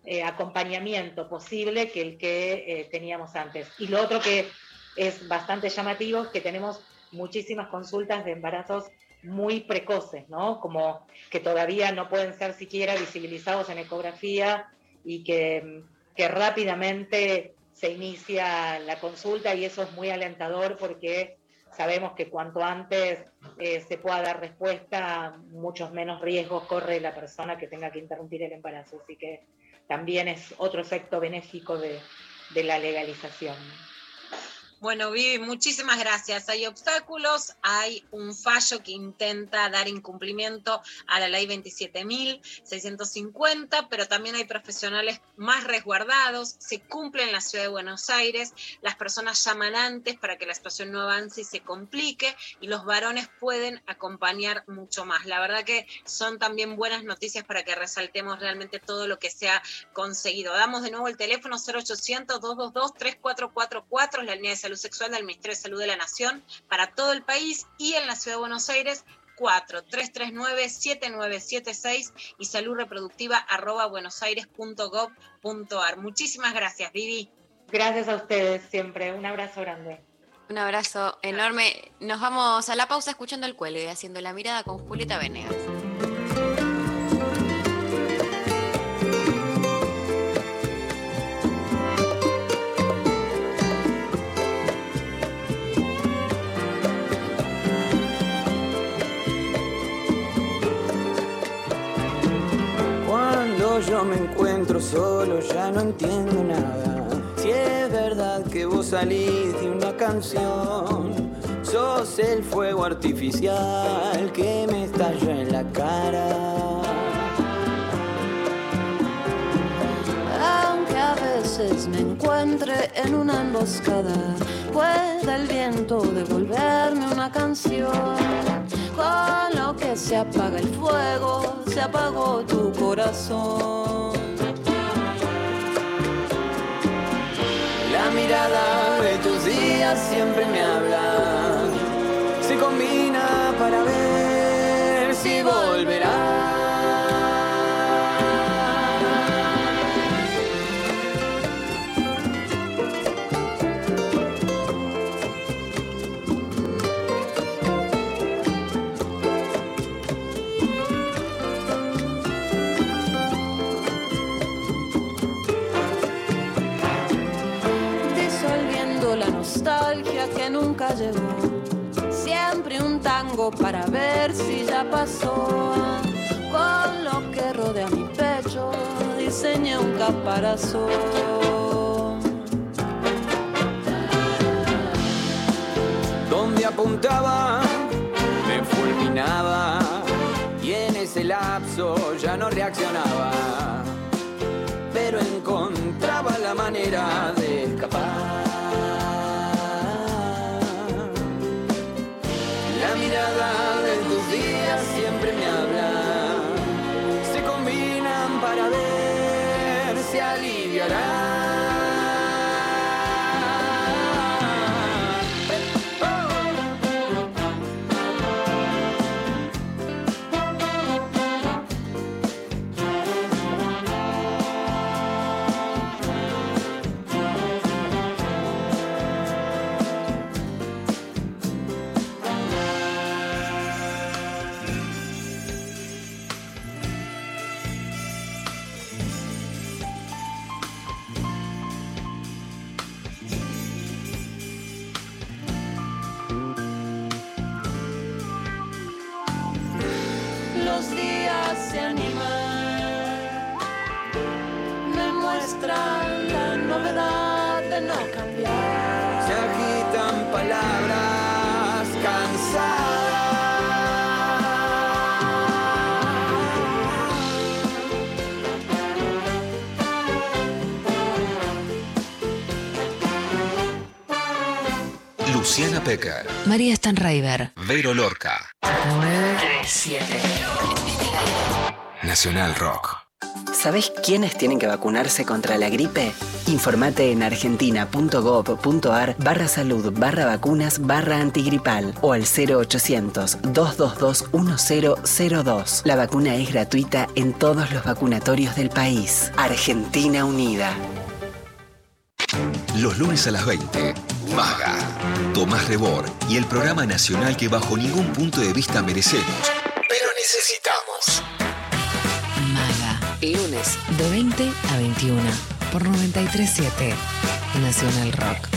eh, acompañamiento posible que el que eh, teníamos antes. Y lo otro que es bastante llamativo es que tenemos muchísimas consultas de embarazos muy precoces, ¿no? Como que todavía no pueden ser siquiera visibilizados en ecografía y que, rápidamente se inicia la consulta y eso es muy alentador porque sabemos que cuanto antes eh, se pueda dar respuesta, muchos menos riesgos corre la persona que tenga que interrumpir el embarazo. Así que también es otro efecto benéfico de, de la legalización. Bueno, Vivi, muchísimas gracias. Hay obstáculos, hay un fallo que intenta dar incumplimiento a la ley 27.650, pero también hay profesionales más resguardados, se cumple en la ciudad de Buenos Aires, las personas llaman antes para que la situación no avance y se complique, y los varones pueden acompañar mucho más. La verdad que son también buenas noticias para que resaltemos realmente todo lo que se ha conseguido. Damos de nuevo el teléfono 0800-222-3444, la línea de Salud Sexual del Ministerio de Salud de la Nación para todo el país y en la Ciudad de Buenos Aires 4-339-7976 y salud reproductiva arroba buenosaires.gov.ar. Muchísimas gracias, Vivi. Gracias a ustedes siempre. Un abrazo grande. Un abrazo enorme. Nos vamos a la pausa escuchando el cuelgue y haciendo la mirada con Julieta Venegas. Yo me encuentro solo, ya no entiendo nada. Si es verdad que vos salís de una canción, sos el fuego artificial que me estalla en la cara. Aunque a veces me encuentre en una emboscada, pueda el viento devolverme una canción. Con lo que se apaga el fuego, se apagó tu corazón. La mirada de tus días siempre me habla. Nunca llegó. Siempre un tango para ver si ya pasó. Con lo que rodea mi pecho, diseñé un caparazón. Donde apuntaba, me fulminaba. Y en ese lapso ya no reaccionaba. Pero encontraba la manera de escapar. La mirada de tus días siempre me habla. Se combinan para ver si aliviará. María Stanraiver. Vero Lorca, 937. Nacional Rock. ¿Sabés quiénes tienen que vacunarse contra la gripe? Informate en argentina.gov.ar barra salud barra vacunas barra antigripal o al 0800-222-1002. La vacuna es gratuita en todos los vacunatorios del país. Argentina Unida. Los lunes a las 20, Maga, Tomás Rebor y el programa nacional que bajo ningún punto de vista merecemos, pero necesitamos. Maga. Lunes de 20 a 21 por 937 Nacional Rock.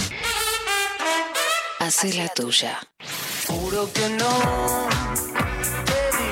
Hace la tuya. Juro que no te vi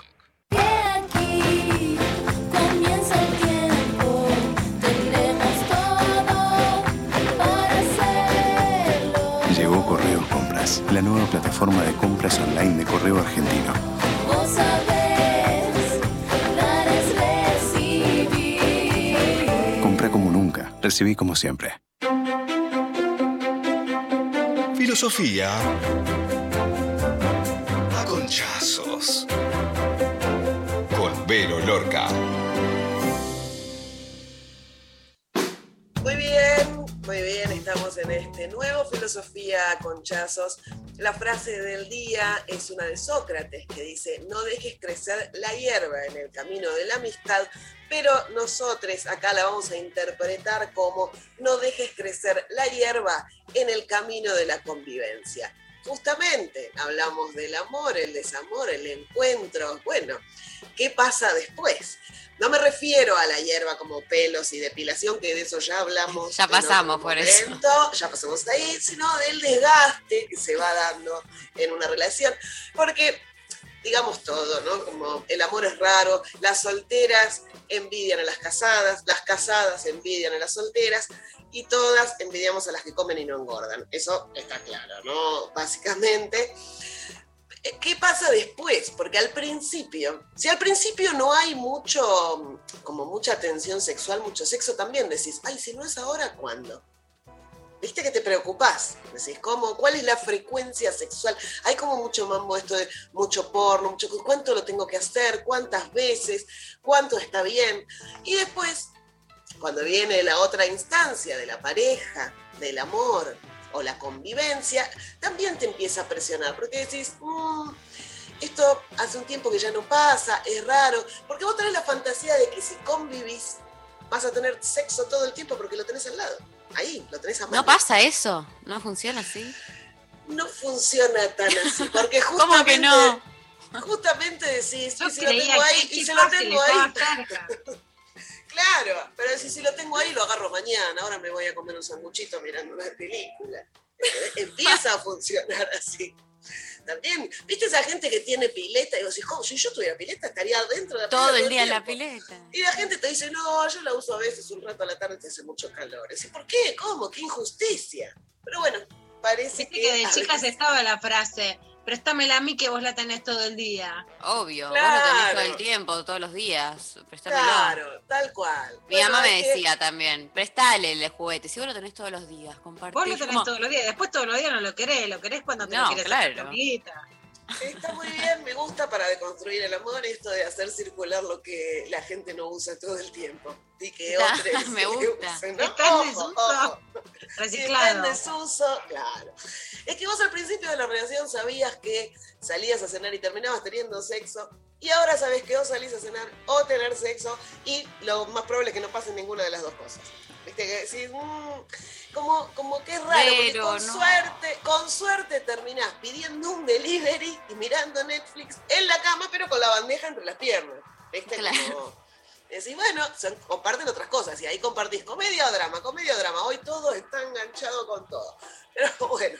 la nueva plataforma de compras online de Correo Argentino. Vos sabés, dar es recibir. Compra como nunca, recibí como siempre. Filosofía. A conchazos. Con Vero Lorca. Estamos en este nuevo Filosofía con Chazos. La frase del día es una de Sócrates que dice, no dejes crecer la hierba en el camino de la amistad, pero nosotros acá la vamos a interpretar como no dejes crecer la hierba en el camino de la convivencia. Justamente hablamos del amor, el desamor, el encuentro. Bueno, ¿qué pasa después? No me refiero a la hierba como pelos y depilación, que de eso ya hablamos. Ya pasamos por eso. Ya pasamos ahí, sino del desgaste que se va dando en una relación. Porque digamos todo, ¿no? Como el amor es raro, las solteras envidian a las casadas, las casadas envidian a las solteras y todas envidiamos a las que comen y no engordan. Eso está claro, ¿no? Básicamente. ¿Qué pasa después? Porque al principio, si al principio no hay mucho, como mucha tensión sexual, mucho sexo, también decís, ay, si no es ahora, ¿cuándo? ¿Viste que te preocupás? Decís, ¿cómo? ¿Cuál es la frecuencia sexual? Hay como mucho mambo esto de mucho porno, mucho cuánto lo tengo que hacer, cuántas veces, cuánto está bien. Y después, cuando viene la otra instancia de la pareja, del amor o la convivencia, también te empieza a presionar, porque decís, "Mm, esto hace un tiempo que ya no pasa, es raro, porque vos tenés la fantasía de que si convivís, vas a tener sexo todo el tiempo porque lo tenés al lado. Ahí, lo tenés a mano No pasa eso, no funciona así. no funciona tan así, porque ¿Cómo justamente, que no? justamente decís, Yo y si lo tengo ahí, y si lo tengo ahí, claro, pero si, si lo tengo ahí, lo agarro mañana, ahora me voy a comer un sanguchito mirando una película. Empieza a funcionar así. También, ¿viste esa gente que tiene pileta? Y vos decís, ¿cómo? Si yo tuviera pileta, estaría adentro de la Todo pileta el día en la pileta. Y la gente te dice, no, yo la uso a veces un rato a la tarde que hace mucho calor. Y ¿por qué? ¿Cómo? ¡Qué injusticia! Pero bueno, parece Viste que de chicas veces- estaba la frase, préstamela a mí que vos la tenés todo el día. Obvio, vos lo tenés todo Claro. el tiempo, todos los días. Préstamelo. Claro, tal cual. Mi Bueno, mamá me que- decía también, prestale el juguete, si vos lo tenés todos los días, compartí. Vos lo tenés como, todos los días, después todos los días no lo querés, lo querés cuando te No, lo quieres claro. hacer. Está muy bien, me gusta para deconstruir el amor esto de hacer circular lo que la gente no usa todo el tiempo. Y que Está- otros me gusta. usen, ¿no? Está en desuso. ojo. Reciclado. está en desuso, claro. Es que vos al principio de la relación sabías que salías a cenar y terminabas teniendo sexo. Y ahora sabes que o salís a cenar o tener sexo. Y lo más probable es que no pase ninguna de las dos cosas. Viste que decís, mm, como, como que es raro, porque Pero con no. suerte, con suerte terminás pidiendo un delivery y mirando Netflix en la cama, pero con la bandeja entre las piernas. ¿Viste? Claro. Como- Decís, bueno, son- comparten otras cosas y ahí compartís comedia o drama, comedia o drama. Hoy todo está enganchado con todo. Pero bueno,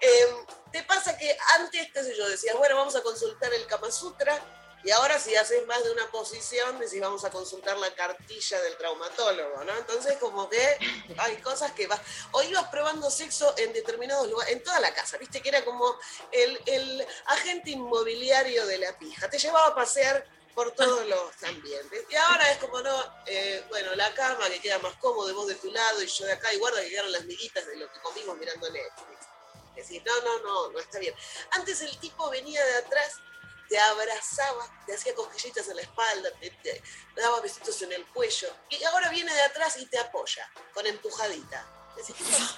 eh, te pasa que antes, qué sé yo, decías, bueno, vamos a consultar el Kama Sutra y ahora si haces más de una posición, decís, vamos a consultar la cartilla del traumatólogo, ¿no? Entonces como que hay cosas que vas... O ibas probando sexo en determinados lugares, en toda la casa, viste que era como el, agente inmobiliario de la pija. Te llevaba a pasear por todos los ambientes. Y ahora es como, no, eh, bueno, la cama que queda más cómodo, vos de tu lado y yo de acá, y guarda que quedaron las miguitas de lo que comimos mirando Netflix. Decir, no, no, no, no está bien. Antes el tipo venía de atrás, te abrazaba, te hacía cosquillitas en la espalda, te, te daba besitos en el cuello, y ahora viene de atrás y te apoya, con empujadita. Decís, ¿qué pasó?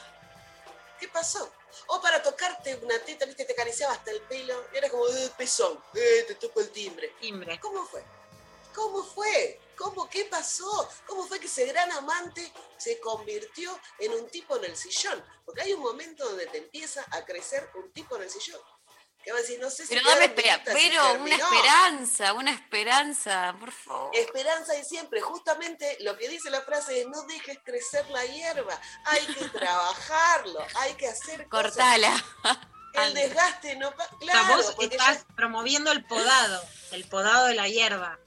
¿Qué pasó? O para tocarte una teta, viste, te acariciaba hasta el pelo, y era como, eh, pezón, eh, te toco el timbre. Timbre. ¿Cómo fue? ¿Cómo fue? ¿Cómo? ¿Qué pasó? ¿Cómo fue que ese gran amante se convirtió en un tipo en el sillón? Porque hay un momento donde te empieza a crecer un tipo en el sillón. Que va a decir, no sé si Pero dame espera, si pero una esperanza, una esperanza, por favor. Esperanza y siempre. Justamente lo que dice la frase es no dejes crecer la hierba. Hay que trabajarlo, hay que hacer cosas. Cortala. El desgaste no pa- O sea, Claro, vos estás ya- promoviendo el podado, el podado de la hierba.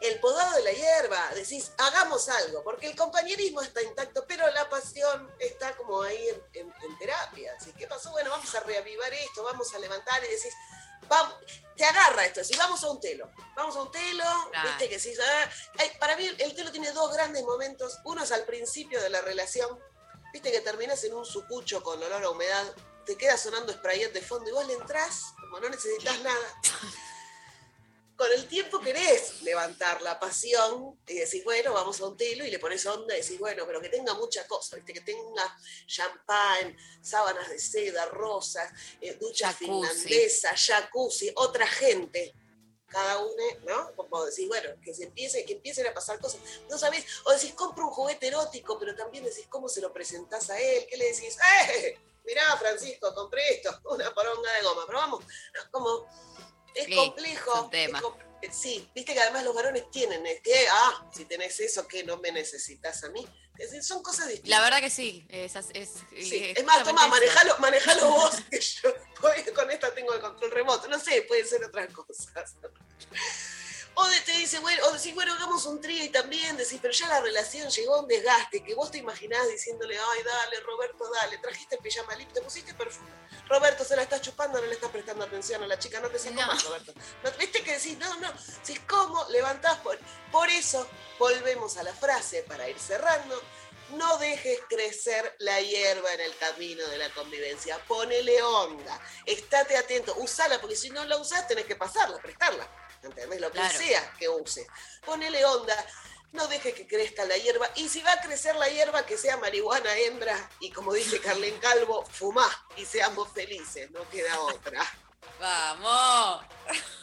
El podado de la hierba, decís, hagamos algo, porque el compañerismo está intacto, pero la pasión está como ahí en, en- en terapia. Así, ¿qué pasó? Bueno, vamos a reavivar esto, vamos a levantar y decís, vamos, te agarra esto, decís, vamos a un telo, vamos a un telo, Claro. viste que sí, para mí el telo tiene dos grandes momentos, uno es al principio de la relación, viste que terminas en un sucucho con olor a humedad, te queda sonando sprayet de fondo y vos le entrás, como no necesitas nada con el tiempo querés levantar la pasión y decís, bueno, vamos a un telo y le pones onda y decís, bueno, pero que tenga mucha cosa, ¿viste? que tenga champán, sábanas de seda, rosas, eh, ducha Jacuzzi. finlandesa, jacuzzi, otra gente. Cada uno, ¿no? Como decís, bueno, que se empiece, que empiecen a pasar cosas. No sabés, o decís, compro un juguete erótico, pero también decís, ¿cómo se lo presentás a él? ¿Qué le decís? ¡Eh! mirá, Francisco, compré esto, una poronga de goma, pero vamos, como es Sí, complejo. es un es eh, sí, viste que además los varones tienen, eh, que, ah, si tenés eso, que no me necesitas a mí. Es decir, son cosas distintas. La verdad que sí. Es, es, es- Sí, es es más, toma, manejalo, manejalo vos, que yo con esta tengo el control remoto. No sé, puede ser otras cosas. O de- te dice, bueno, o decís, bueno, hagamos un trío y también decís, pero ya la relación llegó a un desgaste, que vos te imaginás diciéndole, ay, dale, Roberto, dale, trajiste el pijama limpio, te pusiste perfume. Roberto, se la estás chupando, no le estás prestando atención a la chica, no te saco más, Roberto. No, ¿Viste que decís, no, no, si es como levantás por... Por eso, volvemos a la frase para ir cerrando, no dejes crecer la hierba en el camino de la convivencia. Ponele onda. Estate atento. Usala, porque si no la usás, tenés que pasarla, prestarla. ¿Entendés? Lo que Claro. sea que uses. Ponele onda. No dejes que crezca la hierba. Y si va a crecer la hierba, que sea marihuana hembra. Y como dice Carlen Calvo, fumá y seamos felices. No queda otra. ¡Vamos!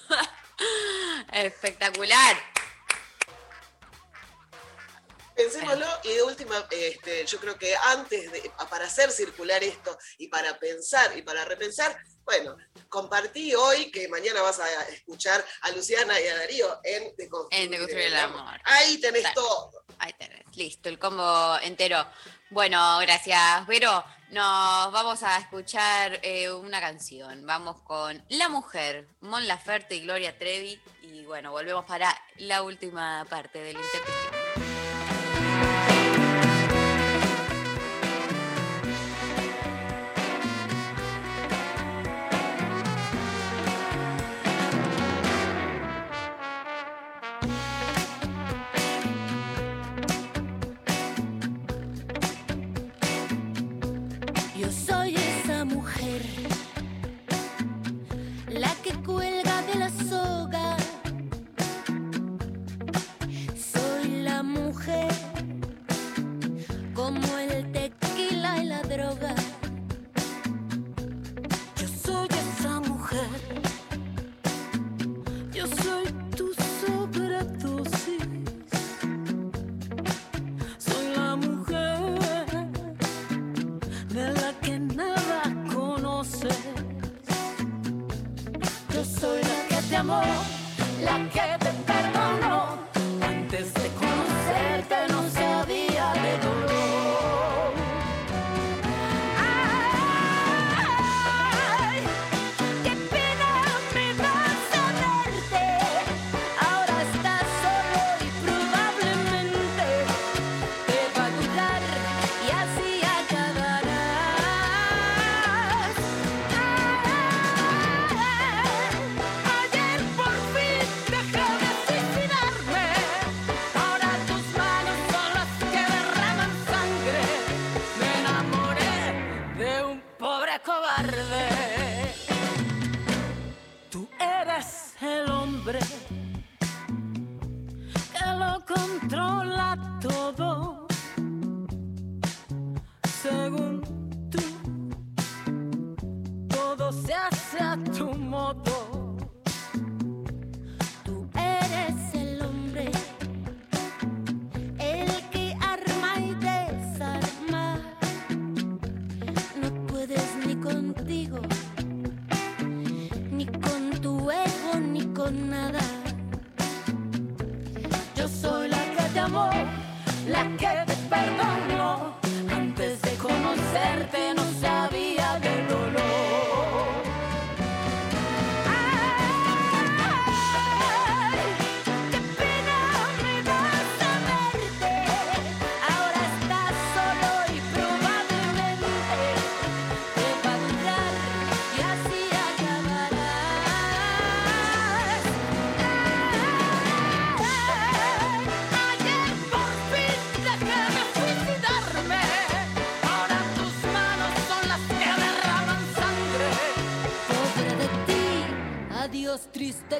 Espectacular. Pensémoslo y de última, este, yo creo que antes de, para hacer circular esto y para pensar y para repensar, bueno, compartí hoy que mañana vas a escuchar a Luciana y a Darío en En Deconstruir el amor. Ahí tenés todo. Ahí tenés, listo, el combo entero. Bueno, gracias, Vero. Nos vamos a escuchar eh, una canción. Vamos con La Mujer, Mon Laferte y Gloria Trevi. Y bueno, volvemos para la última parte del Intempestivo.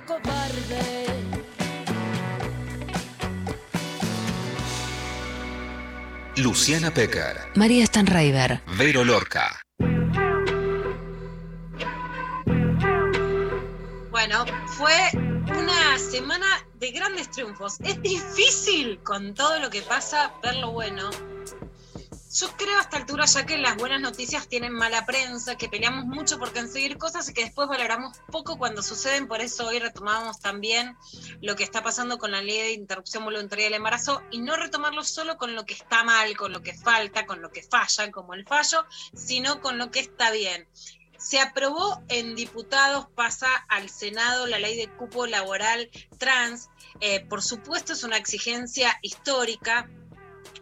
Cobarde. Luciana Pecker, María Stanraiver. Vero Lorca. Bueno, fue una semana de grandes triunfos. Es difícil con todo lo que pasa ver lo bueno. Esta altura ya que las buenas noticias tienen mala prensa, que peleamos mucho por conseguir cosas y que después valoramos poco cuando suceden, por eso hoy retomamos también lo que está pasando con la ley de interrupción voluntaria del embarazo y no retomarlo solo con lo que está mal, con lo que falta, con lo que falla, como el fallo, sino con lo que está bien. Se aprobó en diputados, pasa al Senado la ley de cupo laboral trans. Eh, por supuesto es una exigencia histórica,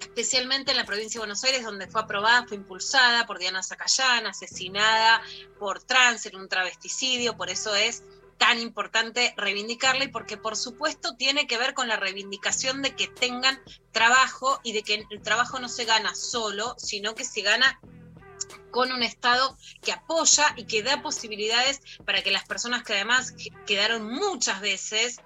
especialmente en la provincia de Buenos Aires, donde fue aprobada, fue impulsada por Diana Zacayán, asesinada por trans en un travesticidio, por eso es tan importante reivindicarla y porque por supuesto tiene que ver con la reivindicación de que tengan trabajo y de que el trabajo no se gana solo, sino que se gana con un Estado que apoya y que da posibilidades para que las personas que además quedaron muchas veces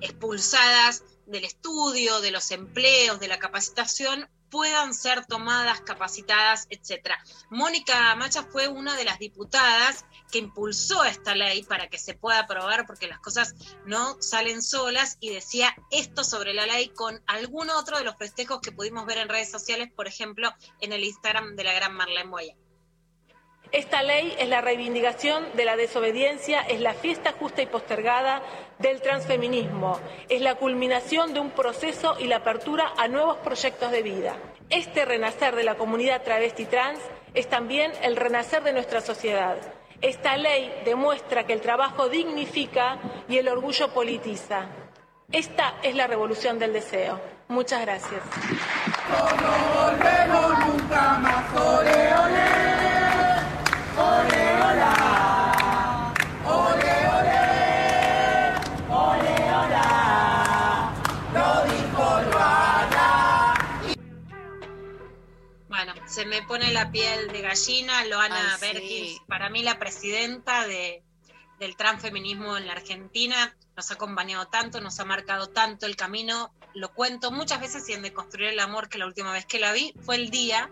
expulsadas del estudio, de los empleos, de la capacitación, puedan ser tomadas, capacitadas, etcétera. Mónica Macha fue una de las diputadas que impulsó esta ley para que se pueda aprobar porque las cosas no salen solas y decía esto sobre la ley con algún otro de los festejos que pudimos ver en redes sociales, por ejemplo, en el Instagram de la gran Marlene Moya. Esta ley es la reivindicación de la desobediencia, es la fiesta justa y postergada del transfeminismo, es la culminación de un proceso y la apertura a nuevos proyectos de vida. Este renacer de la comunidad travesti trans es también el renacer de nuestra sociedad. Esta ley demuestra que el trabajo dignifica y el orgullo politiza. Esta es la revolución del deseo. Muchas gracias. Se me pone la piel de gallina, Loana sí. Berkins, para mí la presidenta de, del transfeminismo en la Argentina, nos ha acompañado tanto, nos ha marcado tanto el camino, lo cuento muchas veces y en Deconstruir el Amor, que la última vez que la vi fue el día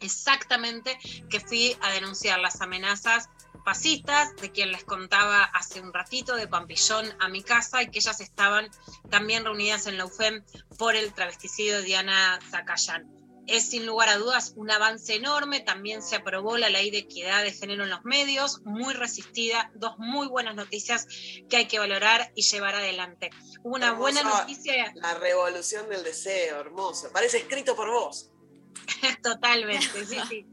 exactamente que fui a denunciar las amenazas fascistas, de quien les contaba hace un ratito, de Pampillón a mi casa, y que ellas estaban también reunidas en la UFEM por el travesticidio de Diana Zacayán. Es sin lugar a dudas un avance enorme, también se aprobó la ley de equidad de género en los medios, muy resistida, dos muy buenas noticias que hay que valorar y llevar adelante. Hubo una buena noticia La revolución del deseo, hermoso. Parece escrito por vos. Totalmente, sí, sí.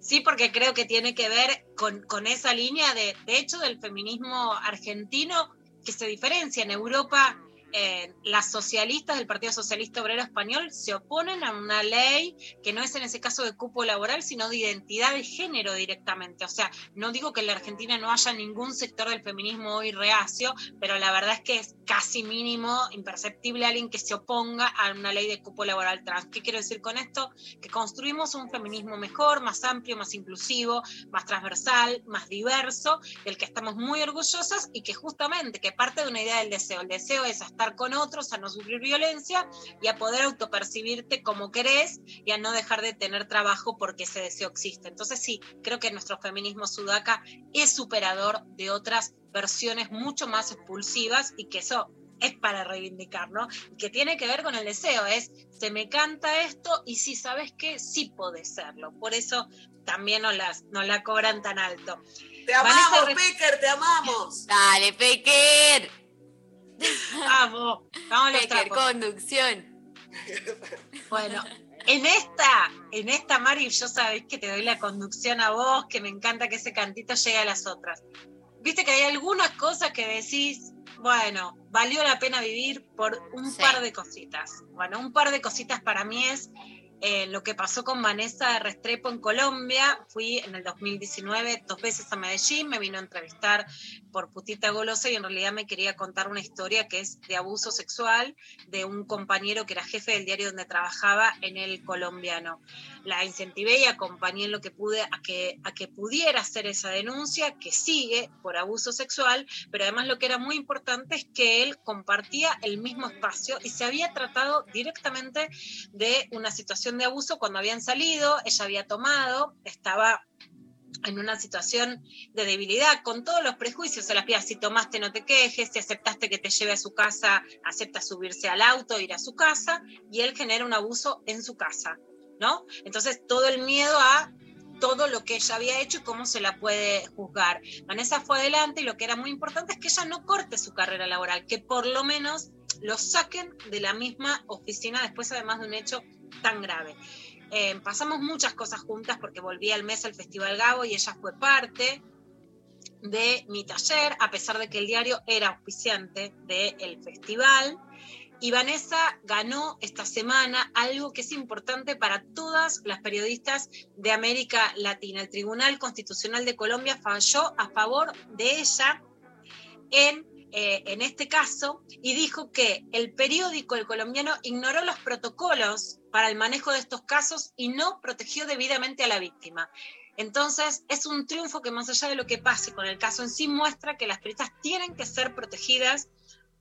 Sí, porque creo que tiene que ver con, con esa línea de, de hecho, del feminismo argentino que se diferencia. En Europa, eh, las socialistas del Partido Socialista Obrero Español se oponen a una ley que no es en ese caso de cupo laboral, sino de identidad de género directamente. O sea, no digo que en la Argentina no haya ningún sector del feminismo hoy reacio, pero la verdad es que es casi mínimo, imperceptible alguien que se oponga a una ley de cupo laboral trans. ¿Qué quiero decir con esto? Que construimos un feminismo mejor, más amplio, más inclusivo, más transversal, más diverso, del que estamos muy orgullosas y que justamente, que parte de una idea del deseo. El deseo es a estar con otros, a no sufrir violencia y a poder autopercibirte como querés y a no dejar de tener trabajo porque ese deseo existe. Entonces sí, creo que nuestro feminismo sudaca es superador de otras versiones mucho más expulsivas y que eso es para reivindicar, ¿no? Y que tiene que ver con el deseo, es, se me canta esto y si sabes que sí podés serlo. Por eso también no, las, no la cobran tan alto. Te amamos, Pecker, te amamos. Dale, Pecker. Vamos, vamos los Pecker, conducción. Bueno, en esta, en esta, Mari, yo sabés que te doy la conducción a vos, que me encanta que ese cantito llegue a las otras. Viste que hay algunas cosas que decís, bueno, valió la pena vivir por un Sí. par de cositas. Bueno, un par de cositas para mí es eh, lo que pasó con Vanessa Restrepo en Colombia. Fui en el 2019 dos veces a Medellín, me vino a entrevistar por putita golosa y en realidad me quería contar una historia que es de abuso sexual de un compañero que era jefe del diario donde trabajaba en el colombiano. La incentivé y acompañé en lo que pude a que, a que pudiera hacer esa denuncia que sigue por abuso sexual, pero además lo que era muy importante es que él compartía el mismo espacio y se había tratado directamente de una situación de abuso cuando habían salido, ella había tomado, estaba en una situación de debilidad, con todos los prejuicios, se las pía, si tomaste no te quejes, si aceptaste que te lleve a su casa, acepta subirse al auto, ir a su casa, y él genera un abuso en su casa. ¿no? Entonces todo el miedo a todo lo que ella había hecho y cómo se la puede juzgar. Vanessa fue adelante y lo que era muy importante es que ella no corte su carrera laboral, que por lo menos lo saquen de la misma oficina después además de un hecho tan grave. Eh, pasamos muchas cosas juntas porque volví al mes al Festival Gabo y ella fue parte de mi taller, a pesar de que el diario era auspiciante del festival. Y Vanessa ganó esta semana algo que es importante para todas las periodistas de América Latina. El Tribunal Constitucional de Colombia falló a favor de ella en, eh, en este caso y dijo que el periódico El Colombiano ignoró los protocolos para el manejo de estos casos y no protegió debidamente a la víctima. Entonces, es un triunfo que más allá de lo que pase con el caso en sí, muestra que las periodistas tienen que ser protegidas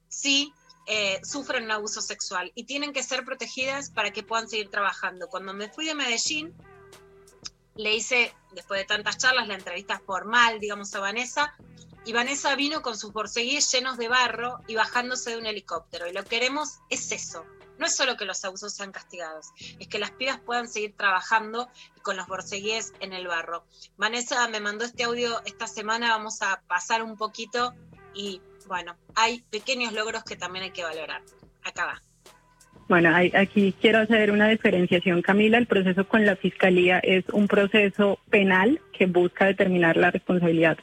si eh, sufren un abuso sexual y tienen que ser protegidas para que puedan seguir trabajando. Cuando me fui de Medellín, le hice, después de tantas charlas, la entrevista formal, digamos, a Vanessa, y Vanessa vino con sus borceguíes llenos de barro y bajándose de un helicóptero. Y lo que queremos es eso. No es solo que los abusos sean castigados, es que las pibas puedan seguir trabajando con los borceguíes en el barro. Vanessa me mandó este audio esta semana, vamos a pasar un poquito y bueno, hay pequeños logros que también hay que valorar. Acá va. Bueno, aquí quiero hacer una diferenciación, Camila. El proceso con la Fiscalía es un proceso penal que busca determinar la responsabilidad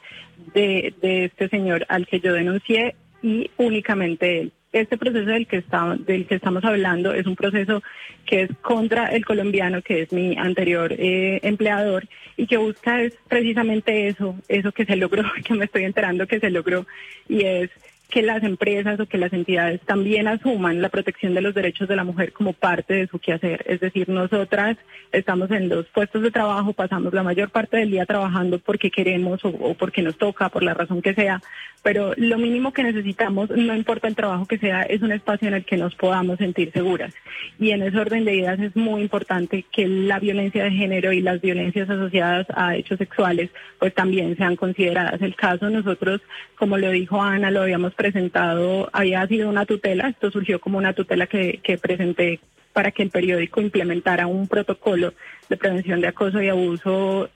de, este señor al que yo denuncié y únicamente él. Este proceso del que, está, del que estamos hablando es un proceso que es contra el colombiano, que es mi anterior eh, empleador, y que busca es precisamente eso, eso que se logró, que me estoy enterando que se logró, y es que las empresas o que las entidades también asuman la protección de los derechos de la mujer como parte de su quehacer. Es decir, nosotras estamos en los puestos de trabajo, pasamos la mayor parte del día trabajando porque queremos o, porque nos toca, por la razón que sea, pero lo mínimo que necesitamos, no importa el trabajo que sea, es un espacio en el que nos podamos sentir seguras. Y en ese orden de ideas es muy importante que la violencia de género y las violencias asociadas a hechos sexuales pues también sean consideradas. El caso nosotros, como lo dijo Ana, lo habíamos presentado, había sido una tutela, esto surgió como una tutela que, que presenté para que el periódico implementara un protocolo de prevención de acoso y abuso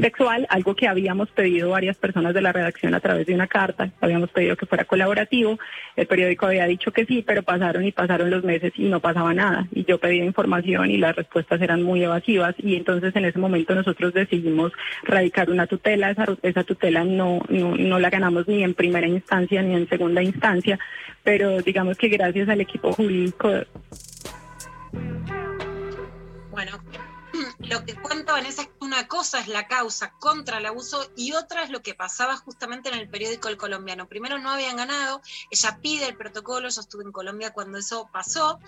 sexual, algo que habíamos pedido varias personas de la redacción a través de una carta, habíamos pedido que fuera colaborativo, el periódico había dicho que sí, pero pasaron y pasaron los meses y no pasaba nada, y yo pedía información y las respuestas eran muy evasivas, y entonces en ese momento nosotros decidimos radicar una tutela, esa, esa tutela no, no, no la ganamos ni en primera instancia ni en segunda instancia, pero digamos que gracias al equipo jurídico... Bueno, lo que cuenta Vanessa es que una cosa es la causa contra el abuso y otra es lo que pasaba justamente en el periódico El Colombiano. Primero no habían ganado, ella pide el protocolo, yo estuve en Colombia cuando eso pasó,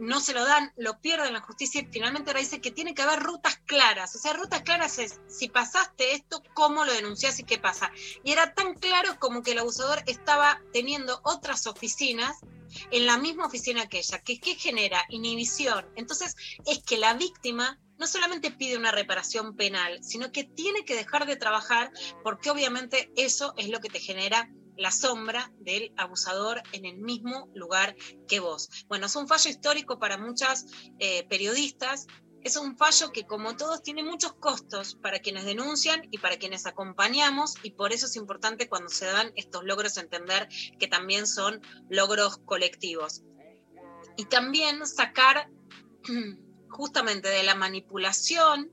no se lo dan, lo pierden la justicia y finalmente ahora dice que tiene que haber rutas claras. O sea, rutas claras es si pasaste esto, cómo lo denunciás y qué pasa. Y era tan claro como que el abusador estaba teniendo otras oficinas en la misma oficina que ella, que ¿qué genera? Inhibición. Entonces, es que la víctima no solamente pide una reparación penal, sino que tiene que dejar de trabajar porque obviamente eso es lo que te genera la sombra del abusador en el mismo lugar que vos. Bueno, es un fallo histórico para muchas eh, periodistas. Es un fallo que, como todos, tiene muchos costos para quienes denuncian y para quienes acompañamos, y por eso es importante cuando se dan estos logros entender que también son logros colectivos. Y también sacar justamente de la manipulación,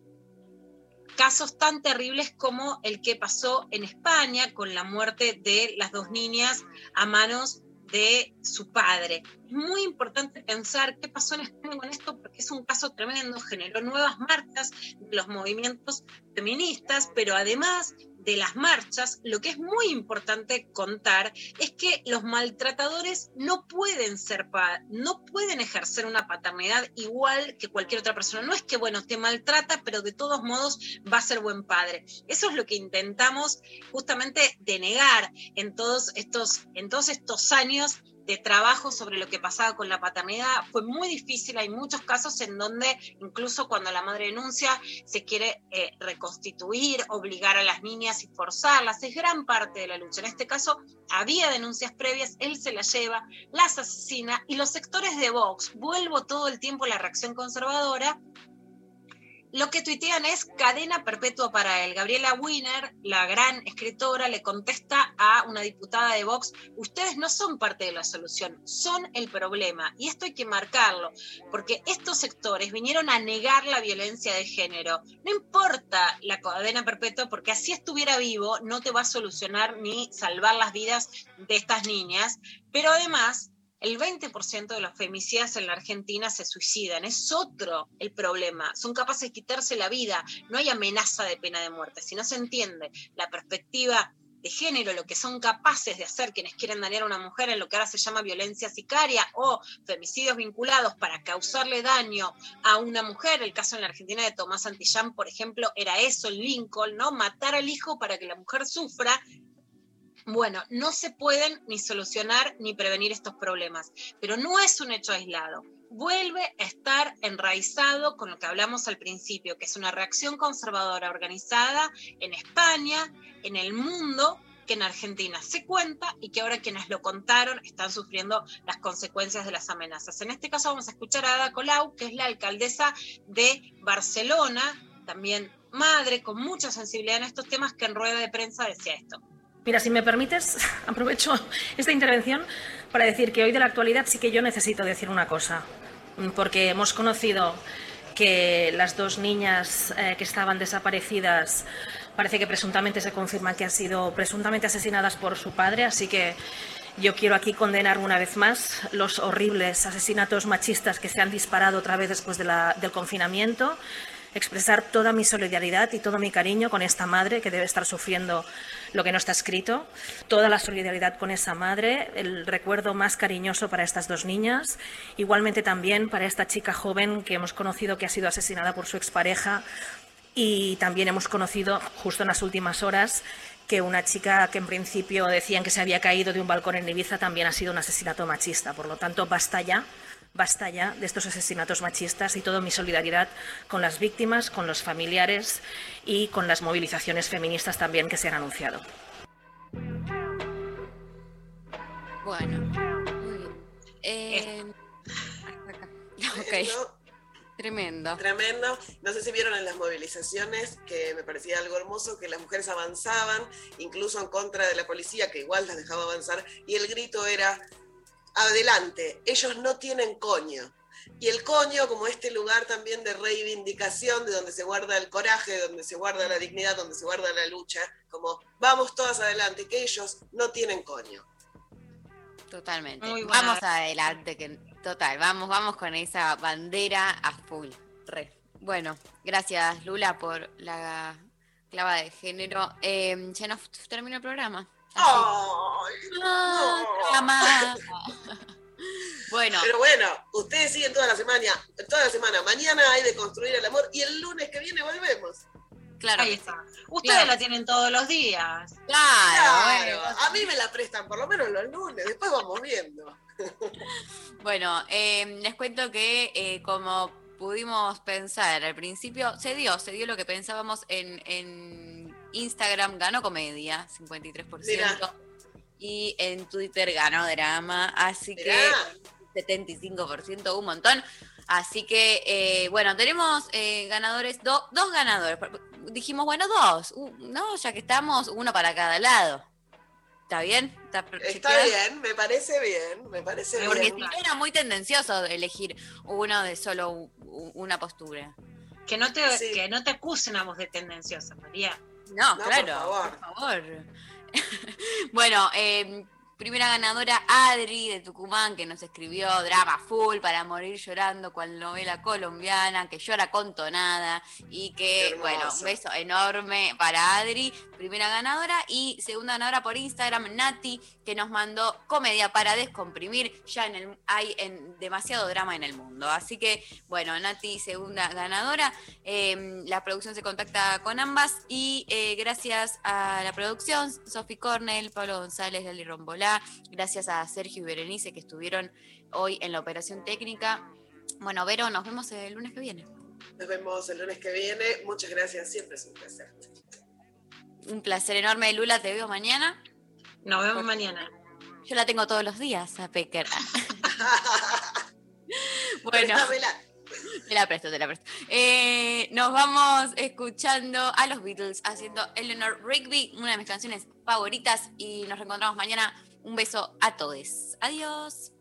casos tan terribles como el que pasó en España con la muerte de las dos niñas a manos de su padre. Es muy importante pensar qué pasó en España con esto porque es un caso tremendo, generó nuevas marchas de los movimientos feministas, pero además de las marchas, lo que es muy importante contar es que los maltratadores no pueden ser no pueden ejercer una paternidad igual que cualquier otra persona. No es que bueno, te maltrata, pero de todos modos va a ser buen padre. Eso es lo que intentamos justamente denegar en todos estos en todos estos años de trabajo sobre lo que pasaba con la paternidad fue muy difícil. Hay muchos casos en donde incluso cuando la madre denuncia se quiere eh, reconstituir, obligar a las niñas y forzarlas. Es gran parte de la lucha. En este caso había denuncias previas, él se las lleva, las asesina y los sectores de Vox, vuelvo todo el tiempo a la reacción conservadora, lo que tuitean es cadena perpetua para él. Gabriela Wiener, la gran escritora, le contesta a una diputada de Vox, ustedes no son parte de la solución, son el problema. Y esto hay que marcarlo, porque estos sectores vinieron a negar la violencia de género. No importa la cadena perpetua, porque así estuviera vivo, no te va a solucionar ni salvar las vidas de estas niñas. Pero además, el 20% de los femicidas en la Argentina se suicidan. Es otro el problema. Son capaces de quitarse la vida. No hay amenaza de pena de muerte. Si no se entiende la perspectiva de género, lo que son capaces de hacer quienes quieren dañar a una mujer en lo que ahora se llama violencia sicaria o femicidios vinculados para causarle daño a una mujer. El caso en la Argentina de Tomás Santillán, por ejemplo, era eso, el Lincoln, ¿no? Matar al hijo para que la mujer sufra bueno, no se pueden ni solucionar ni prevenir estos problemas, pero no es un hecho aislado. Vuelve a estar enraizado con lo que hablamos al principio, que es una reacción conservadora organizada en España, en el mundo, que en Argentina se cuenta y que ahora quienes lo contaron están sufriendo las consecuencias de las amenazas. En este caso vamos a escuchar a Ada Colau, que es la alcaldesa de Barcelona, también madre con mucha sensibilidad en estos temas, que en rueda de prensa decía esto. Mira, si me permites, aprovecho esta intervención para decir que hoy de la actualidad sí que yo necesito decir una cosa, porque hemos conocido que las dos niñas eh, que estaban desaparecidas parece que presuntamente se confirma que han sido presuntamente asesinadas por su padre, así que yo quiero aquí condenar una vez más los horribles asesinatos machistas que se han disparado otra vez después del confinamiento, expresar toda mi solidaridad y todo mi cariño con esta madre que debe estar sufriendo lo que no está escrito, toda la solidaridad con esa madre, el recuerdo más cariñoso para estas dos niñas, igualmente también para esta chica joven que hemos conocido que ha sido asesinada por su expareja. Y también hemos conocido justo en las últimas horas que una chica que en principio decían que se había caído de un balcón en Ibiza también ha sido un asesinato machista. Por lo tanto, basta ya, basta ya de estos asesinatos machistas y toda mi solidaridad con las víctimas, con los familiares y con las movilizaciones feministas también que se han anunciado. Bueno, muy bien. Eh, ok. Tremendo. Tremendo. No sé si vieron en las movilizaciones que me parecía algo hermoso que las mujeres avanzaban, incluso en contra de la policía, que igual las dejaba avanzar, y el grito era, adelante, ellos no tienen coño. Y el coño como este lugar también de reivindicación, de donde se guarda el coraje, donde se guarda la dignidad, donde se guarda la lucha, como vamos todas adelante, que ellos no tienen coño. Totalmente. Vamos adelante, que total, vamos, vamos con esa bandera a full. Re. Bueno, gracias Lula por la clava de género. Eh, ya nos terminó el programa. ¡Ay! Ah, Bueno. Pero bueno, ustedes siguen toda la semana, toda la semana. Mañana hay de construir el amor y el lunes que viene volvemos. Claro. Ahí está. Ustedes la tienen todos los días. Claro, A mí me la prestan por lo menos los lunes, después vamos viendo. Bueno, eh, les cuento que eh, como pudimos pensar al principio, se dio, se dio lo que pensábamos en, en Instagram, ganó comedia, 53%. Y en Twitter ganó drama, así que 75%, un montón. Así que, eh, bueno, tenemos eh, ganadores, dos ganadores. Dijimos, bueno, dos, ¿no? Ya que estamos, uno para cada lado. ¿Está bien? ¿Está, bien, me parece bien, me parece bien. Porque si era muy tendencioso elegir uno de solo una postura. Que no te, que no te acusen a vos de tendenciosa, María. No, claro, Por favor. bueno, eh, Primera ganadora, Adri de Tucumán, que nos escribió drama full para morir llorando cual novela colombiana, que llora con tonada y que, bueno, un beso enorme para Adri, primera ganadora. Y segunda ganadora por Instagram, Nati, que nos mandó comedia para descomprimir. Ya en el, hay en, demasiado drama en el mundo. Así que, bueno, Nati, segunda ganadora. Em, la producción se contacta con ambas y eh, gracias a la producción, Sofi Cornell, Pablo González, Lali Rombolá gracias a Sergio y Berenice que estuvieron hoy en la operación técnica. Bueno, Vero, nos vemos el lunes que viene. Nos vemos el lunes que viene. Muchas gracias, siempre es un placer. Un placer enorme, Lula, te veo mañana. Nos vemos mañana. Yo la tengo todos los días a Pecker. bueno. Te la presto, te la presto. Eh, nos vamos escuchando a los Beatles haciendo Eleanor Rigby, una de mis canciones favoritas, y nos reencontramos mañana. Un beso a todos. Adiós.